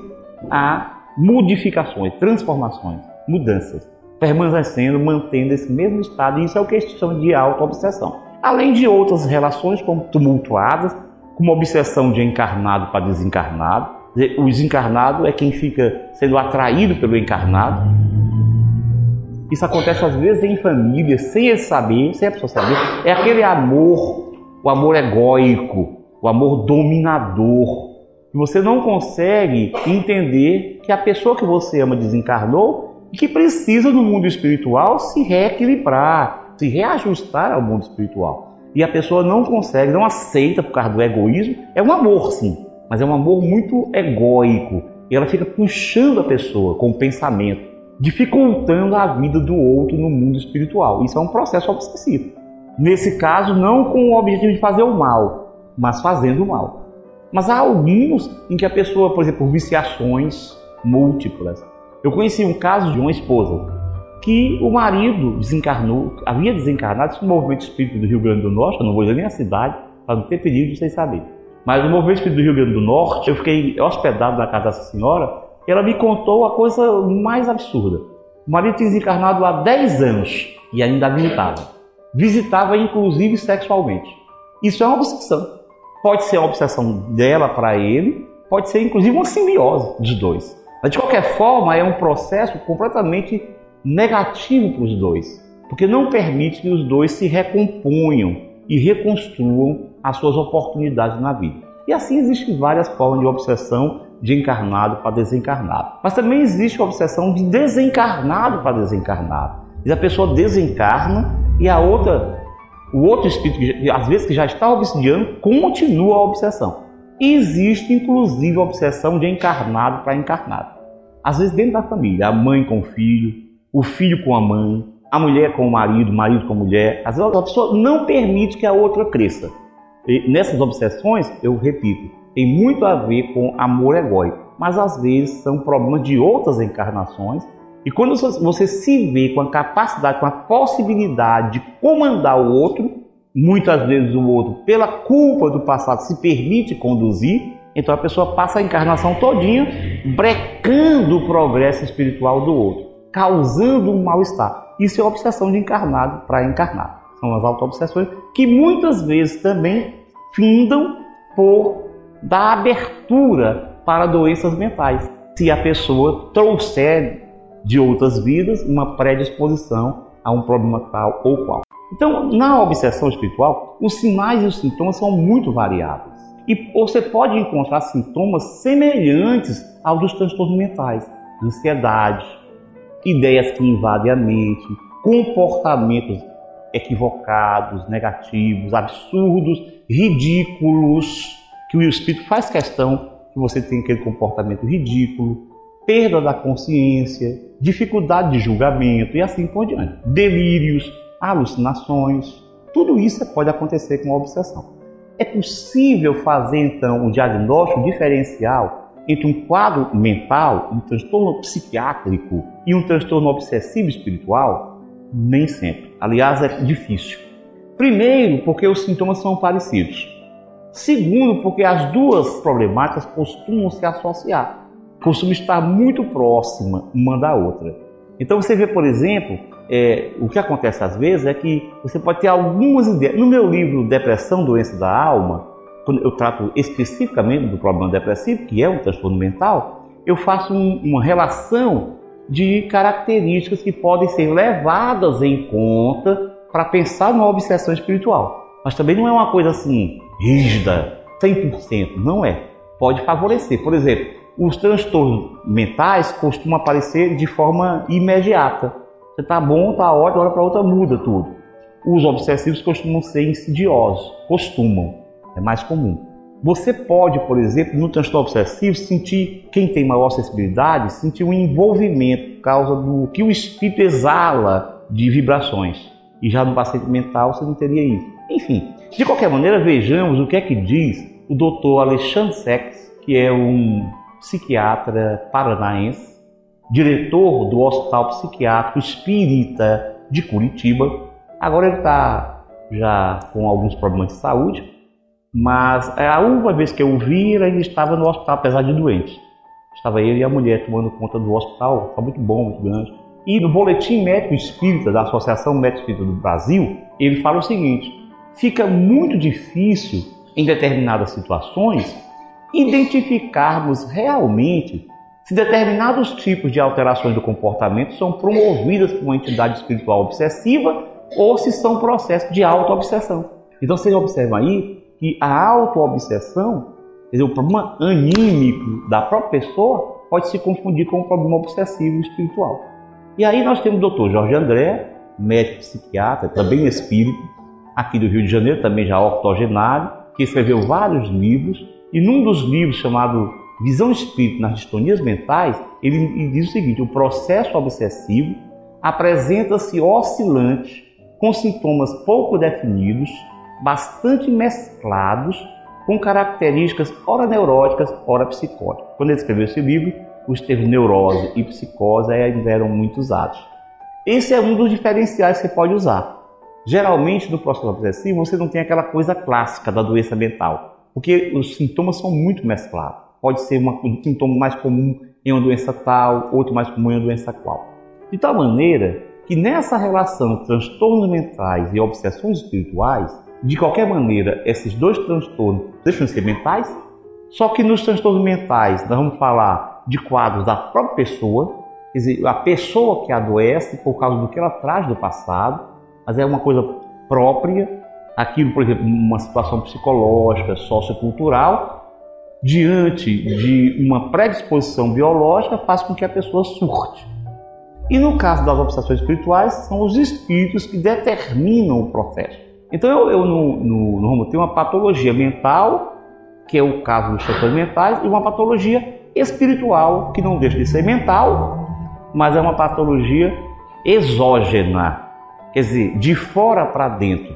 a modificações, transformações, mudanças, permanecendo, mantendo esse mesmo estado. E isso é o que eles chamam de auto-obsessão além de outras relações tumultuadas, como obsessão de encarnado para desencarnado. O desencarnado é quem fica sendo atraído pelo encarnado. Isso acontece às vezes em família, sem ele saber, sem a pessoa saber. É aquele amor, o amor egóico, o amor dominador, E você não consegue entender que a pessoa que você ama desencarnou e que precisa no mundo espiritual se reequilibrar, se reajustar ao mundo espiritual. E a pessoa não consegue, não aceita por causa do egoísmo. É um amor, sim, mas é um amor muito egóico. E ela fica puxando a pessoa com o pensamento, dificultando a vida do outro no mundo espiritual. Isso é um processo obsessivo. Nesse caso, não com o objetivo de fazer o mal, mas fazendo o mal. Mas há alguns em que a pessoa, por exemplo, viciações múltiplas. Eu conheci um caso de uma esposa que o marido desencarnou, havia desencarnado no movimento espírita do Rio Grande do Norte, eu não vou dizer nem a cidade, para não ter perigo de vocês saberem. Mas no movimento espírita do Rio Grande do Norte, eu fiquei hospedado na casa dessa senhora, e ela me contou a coisa mais absurda. O marido tinha desencarnado há 10 anos e ainda visitava visitava inclusive sexualmente. Isso é uma obsessão. Pode ser uma obsessão dela para ele, pode ser inclusive uma simbiose dos dois. Mas de qualquer forma, é um processo completamente negativo para os dois, porque não permite que os dois se recomponham e reconstruam as suas oportunidades na vida. E assim existem várias formas de obsessão de encarnado para desencarnado. Mas também existe a obsessão de desencarnado para desencarnado. E a pessoa desencarna e a outra, o outro espírito, que, às vezes que já está obsidiando, continua a obsessão. E existe inclusive a obsessão de encarnado para encarnado. Às vezes dentro da família, a mãe com o filho, o filho com a mãe, a mulher com o marido, o marido com a mulher. Às vezes a pessoa não permite que a outra cresça. E nessas obsessões, eu repito, tem muito a ver com amor egóico, mas às vezes são problemas de outras encarnações e quando você se vê com a capacidade, com a possibilidade de comandar o outro, muitas vezes o outro, pela culpa do passado, se permite conduzir, então a pessoa passa a encarnação todinha brecando o progresso espiritual do outro, causando um mal-estar. Isso é obsessão de encarnado para encarnado. São as auto-obsessões que muitas vezes também findam por dar abertura para doenças mentais. Se a pessoa trouxer de outras vidas uma predisposição a um problema tal ou qual. Então, na obsessão espiritual, os sinais e os sintomas são muito variáveis. E você pode encontrar sintomas semelhantes aos dos transtornos mentais, ansiedade, ideias que invadem a mente, comportamentos equivocados, negativos, absurdos, ridículos, que o espírito faz questão que você tenha aquele comportamento ridículo, perda da consciência, dificuldade de julgamento e assim por diante. Delírios, alucinações, tudo isso pode acontecer com a obsessão. É possível fazer então um diagnóstico diferencial entre um quadro mental, um transtorno psiquiátrico e um transtorno obsessivo espiritual? Nem sempre. Aliás, é difícil. Primeiro, porque os sintomas são parecidos. Segundo, porque as duas problemáticas costumam se associar costuma estar muito próxima uma da outra. Então você vê, por exemplo, é, o que acontece às vezes é que você pode ter algumas ideias. No meu livro Depressão, Doença da Alma, quando eu trato especificamente do problema depressivo, que é um transtorno mental, eu faço um, uma relação de características que podem ser levadas em conta para pensar numa obsessão espiritual. Mas também não é uma coisa assim rígida, 100%, não é. Pode favorecer. Por exemplo, os transtornos mentais costumam aparecer de forma imediata. Você está bom, está ótimo, hora para outra muda tudo. Os obsessivos costumam ser insidiosos, costumam, é mais comum. Você pode, por exemplo, no transtorno obsessivo, sentir, quem tem maior sensibilidade, sentir um envolvimento por causa do que o espírito exala de vibrações. E já no paciente mental você não teria isso. Enfim, de qualquer maneira, vejamos o que é que diz o doutor Alexandre Sex, que é um psiquiatra paranaense, diretor do Hospital Psiquiátrico Espírita de Curitiba. Agora ele está já com alguns problemas de saúde, mas a última vez que eu vi, ele estava no hospital, apesar de doente. Estava ele e a mulher tomando conta do hospital, está muito bom, muito grande. E no Boletim Médico Espírita da Associação Médico Espírita do Brasil, ele fala o seguinte: fica muito difícil, em determinadas situações, identificarmos realmente se determinados tipos de alterações do comportamento são promovidas por uma entidade espiritual obsessiva ou se são processos de auto-obsessão. Então vocês observam aí que a auto-obsessão dizer, o problema anímico da própria pessoa pode se confundir com o problema obsessivo espiritual. E aí nós temos o Dr. Jorge André, médico psiquiatra, também espírito, aqui do Rio de Janeiro, também já octogenário, que escreveu vários livros, e num dos livros chamado Visão Espírita nas Distonias Mentais, ele diz o seguinte: o processo obsessivo apresenta-se oscilante, com sintomas pouco definidos, bastante mesclados, com características ora neuróticas, ora psicóticas. Quando ele escreveu esse livro, os termos neurose e psicose ainda eram muito usados. Esse é um dos diferenciais que você pode usar. Geralmente, no processo obsessivo, você não tem aquela coisa clássica da doença mental, porque os sintomas são muito mesclados. Pode ser uma, um sintoma mais comum em uma doença tal, outro mais comum em uma doença qual. De tal maneira que nessa relação transtornos mentais e obsessões espirituais, de qualquer maneira, esses dois transtornos deixam de ser mentais, só que nos transtornos mentais nós vamos falar de quadros da própria pessoa, quer dizer, a pessoa que adoece por causa do que ela traz do passado, mas é uma coisa própria, aquilo, por exemplo, uma situação psicológica, sociocultural, diante de uma predisposição biológica, faz com que a pessoa surte. E no caso das obsessões espirituais, são os espíritos que determinam o processo. Então, eu, eu no, no, no tenho uma patologia mental, que é o caso dos transtornos mentais, e uma patologia espiritual, que não deixa de ser mental, mas é uma patologia exógena, quer dizer, de fora para dentro,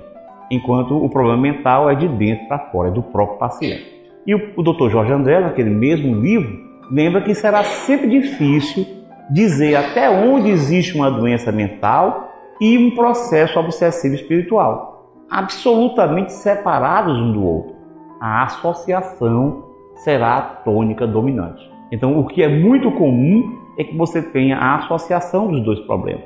enquanto o problema mental é de dentro para fora, é do próprio paciente. E o, o Dr. Jorge André, naquele mesmo livro, lembra que será sempre difícil dizer até onde existe uma doença mental e um processo obsessivo espiritual, absolutamente separados um do outro. A associação será a tônica dominante. Então, o que é muito comum é que você tenha a associação dos dois problemas.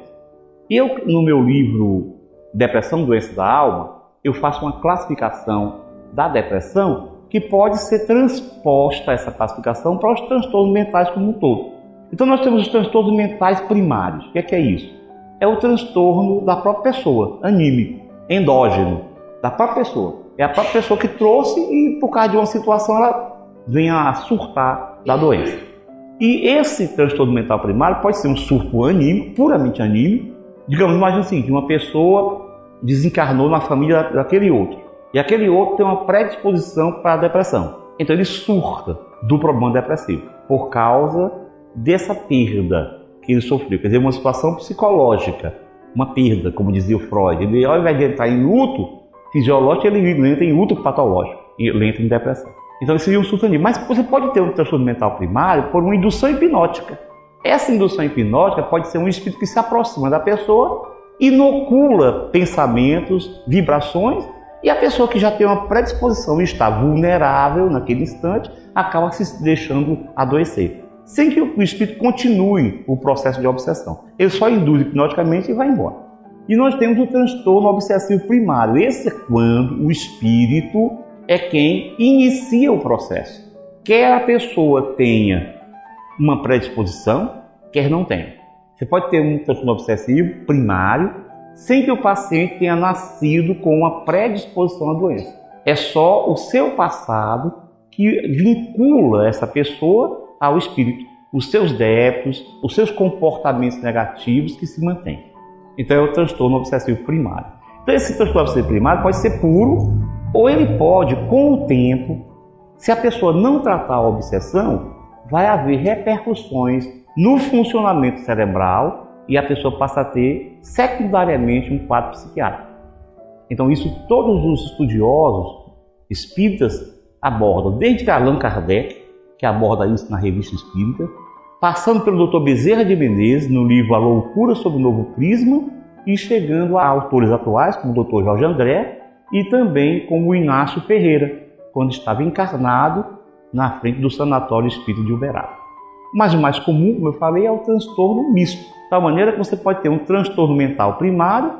Eu, no meu livro Depressão, Doença da Alma, eu faço uma classificação da depressão que pode ser transposta essa classificação para os transtornos mentais como um todo. Então nós temos os transtornos mentais primários. O que é, que é isso? É o transtorno da própria pessoa, anímico, endógeno, da própria pessoa. É a própria pessoa que trouxe e por causa de uma situação ela vem a surtar da doença. E esse transtorno mental primário pode ser um surto anímico, puramente anímico. Digamos, imagine o seguinte, uma pessoa desencarnou na família daquele outro. E aquele outro tem uma predisposição para a depressão. Então ele surta do problema depressivo por causa dessa perda que ele sofreu. Quer dizer, uma situação psicológica, uma perda, como dizia o Freud. Ele, ao invés de entrar em luto fisiológico, ele entra em luto patológico, ele entra em depressão. Então isso seria um surto anímico. Mas você pode ter um transtorno mental primário por uma indução hipnótica. Essa indução hipnótica pode ser um espírito que se aproxima da pessoa, inocula pensamentos, vibrações e a pessoa que já tem uma predisposição e está vulnerável naquele instante acaba se deixando adoecer, sem que o espírito continue o processo de obsessão. Ele só induz hipnoticamente e vai embora. E nós temos o transtorno obsessivo primário. Esse é quando o espírito é quem inicia o processo. Quer a pessoa tenha uma predisposição, quer não tenha. Você pode ter um transtorno obsessivo primário sem que o paciente tenha nascido com uma predisposição à doença. É só o seu passado que vincula essa pessoa ao espírito, os seus débitos, os seus comportamentos negativos que se mantêm. Então é o transtorno obsessivo primário. Então esse transtorno obsessivo primário pode ser puro ou ele pode, com o tempo, se a pessoa não tratar a obsessão, vai haver repercussões no funcionamento cerebral e a pessoa passa a ter secundariamente um quadro psiquiátrico. Então, isso todos os estudiosos espíritas abordam, desde Allan Kardec, que aborda isso na revista Espírita, passando pelo Dr. Bezerra de Menezes, no livro A Loucura sob o Novo Prisma, e chegando a autores atuais, como o Dr. Jorge André, e também como o Inácio Ferreira, quando estava encarnado na frente do Sanatório Espírita de Uberaba. Mas o mais comum, como eu falei, é o transtorno misto, de tal maneira que você pode ter um transtorno mental primário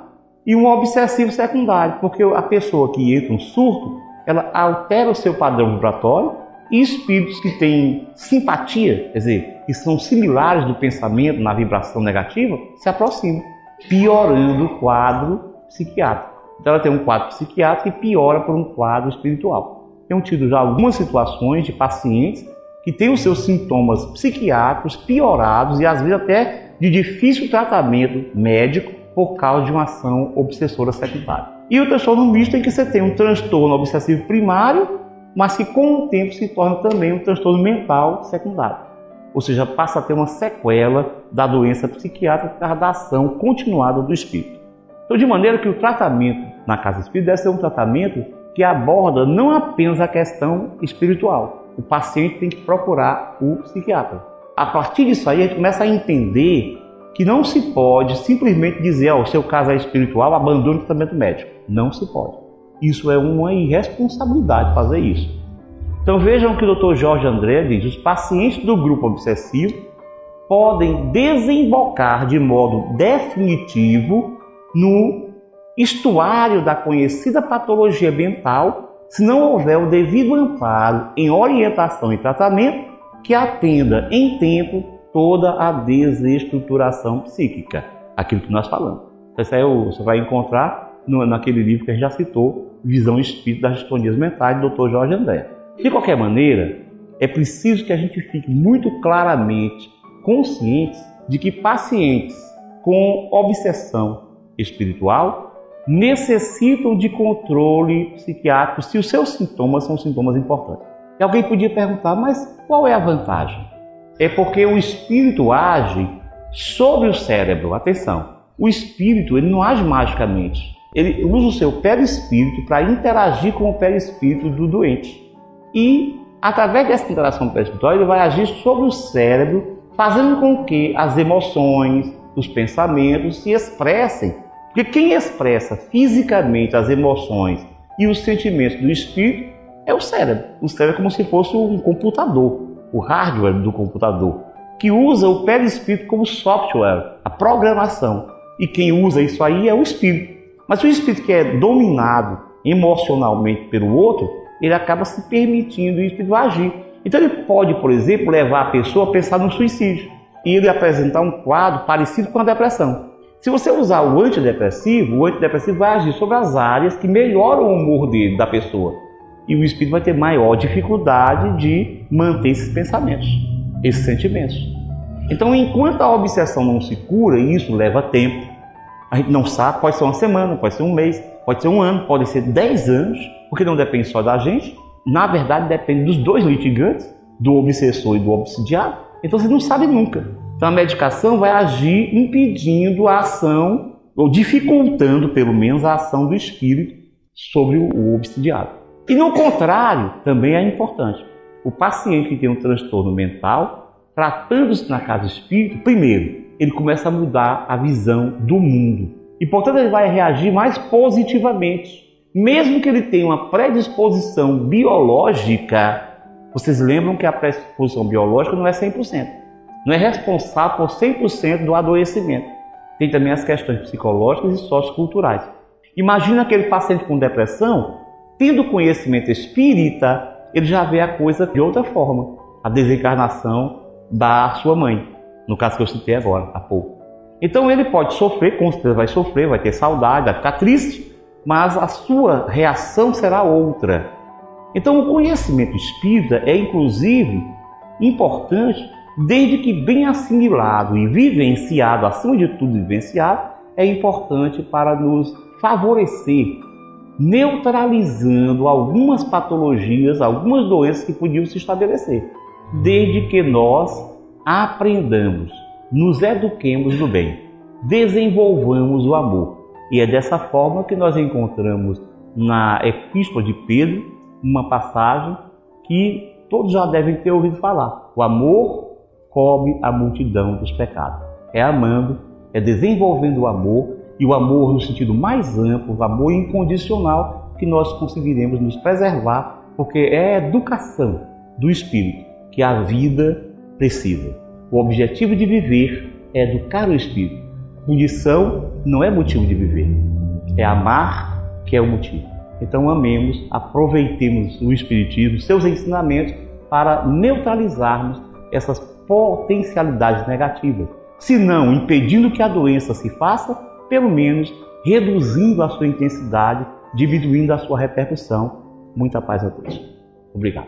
e um obsessivo secundário, porque a pessoa que entra um surto, ela altera o seu padrão vibratório e espíritos que têm simpatia, quer dizer, que são similares do pensamento na vibração negativa, se aproximam, piorando o quadro psiquiátrico. Então ela tem um quadro psiquiátrico e piora por um quadro espiritual. tenho tido já algumas situações de pacientes que têm os seus sintomas psiquiátricos piorados e às vezes até de difícil tratamento médico por causa de uma ação obsessora secundária. E o transtorno misto é que você tem um transtorno obsessivo primário, mas que com o tempo se torna também um transtorno mental secundário. Ou seja, passa a ter uma sequela da doença psiquiátrica por causa da ação continuada do espírito. Então, de maneira que o tratamento na casa espírita deve ser um tratamento que aborda não apenas a questão espiritual. O paciente tem que procurar o psiquiatra. A partir disso aí, a gente começa a entender que não se pode simplesmente dizer, ó, oh, seu caso é espiritual, abandone o tratamento médico. Não se pode. Isso é uma irresponsabilidade fazer isso. Então vejam que o Dr. Jorge André diz: os pacientes do grupo obsessivo podem desembocar de modo definitivo no estuário da conhecida patologia mental se não houver o devido amparo em orientação e tratamento que atenda em tempo toda a desestruturação psíquica, aquilo que nós falamos. Isso você vai encontrar no, naquele livro que a gente já citou, Visão Espírita das Distonias Mentais, do Dr. Jorge André. De qualquer maneira, é preciso que a gente fique muito claramente conscientes de que pacientes com obsessão espiritual necessitam de controle psiquiátrico se os seus sintomas são sintomas importantes. E alguém podia perguntar, mas qual é a vantagem? É porque o espírito age sobre o cérebro. Atenção, o espírito ele não age magicamente. Ele usa o seu perispírito para interagir com o perispírito do doente. E através dessa interação perispiritual ele vai agir sobre o cérebro, fazendo com que as emoções, os pensamentos se expressem porque quem expressa fisicamente as emoções e os sentimentos do espírito é o cérebro. O cérebro é como se fosse um computador, o hardware do computador, que usa o perispírito como software, a programação. E quem usa isso aí é o espírito. Mas o espírito que é dominado emocionalmente pelo outro, ele acaba se permitindo o espírito agir. Então ele pode, por exemplo, levar a pessoa a pensar no suicídio e ele apresentar um quadro parecido com a depressão. Se você usar o antidepressivo, o antidepressivo vai agir sobre as áreas que melhoram o humor dele, da pessoa. E o espírito vai ter maior dificuldade de manter esses pensamentos, esses sentimentos. Então, enquanto a obsessão não se cura, e isso leva tempo, a gente não sabe, pode ser uma semana, pode ser um mês, pode ser um ano, pode ser dez anos, porque não depende só da gente, na verdade depende dos dois litigantes, do obsessor e do obsidiado. Então você não sabe nunca. Então a medicação vai agir impedindo a ação, ou dificultando pelo menos a ação do espírito sobre o obsidiado. E no contrário, também é importante. O paciente que tem um transtorno mental, tratando-se na casa espírita, primeiro, ele começa a mudar a visão do mundo. E portanto ele vai reagir mais positivamente. Mesmo que ele tenha uma predisposição biológica, vocês lembram que a predisposição biológica não é 100% não é responsável por 100% do adoecimento. Tem também as questões psicológicas e socioculturais. Imagina aquele paciente com depressão, tendo conhecimento espírita, ele já vê a coisa de outra forma. A desencarnação da sua mãe, no caso que eu citei agora, há pouco. Então ele pode sofrer, com certeza vai sofrer, vai ter saudade, vai ficar triste, mas a sua reação será outra. Então o conhecimento espírita é inclusive importante desde que bem assimilado e vivenciado, acima de tudo vivenciado, é importante para nos favorecer, neutralizando algumas patologias, algumas doenças que podiam se estabelecer, desde que nós aprendamos, nos eduquemos do bem, desenvolvamos o amor. E é dessa forma que nós encontramos na Epístola de Pedro uma passagem que todos já devem ter ouvido falar. O amor cobre a multidão dos pecados. É amando, é desenvolvendo o amor, e o amor no sentido mais amplo, o amor incondicional, que nós conseguiremos nos preservar, porque é a educação do espírito que a vida precisa. O objetivo de viver é educar o espírito. Punição não é motivo de viver, é amar que é o motivo. Então amemos, aproveitemos o Espiritismo, seus ensinamentos, para neutralizarmos essas potencialidades negativas. Se não impedindo que a doença se faça, pelo menos reduzindo a sua intensidade, diminuindo a sua repercussão. Muita paz a todos. Obrigado.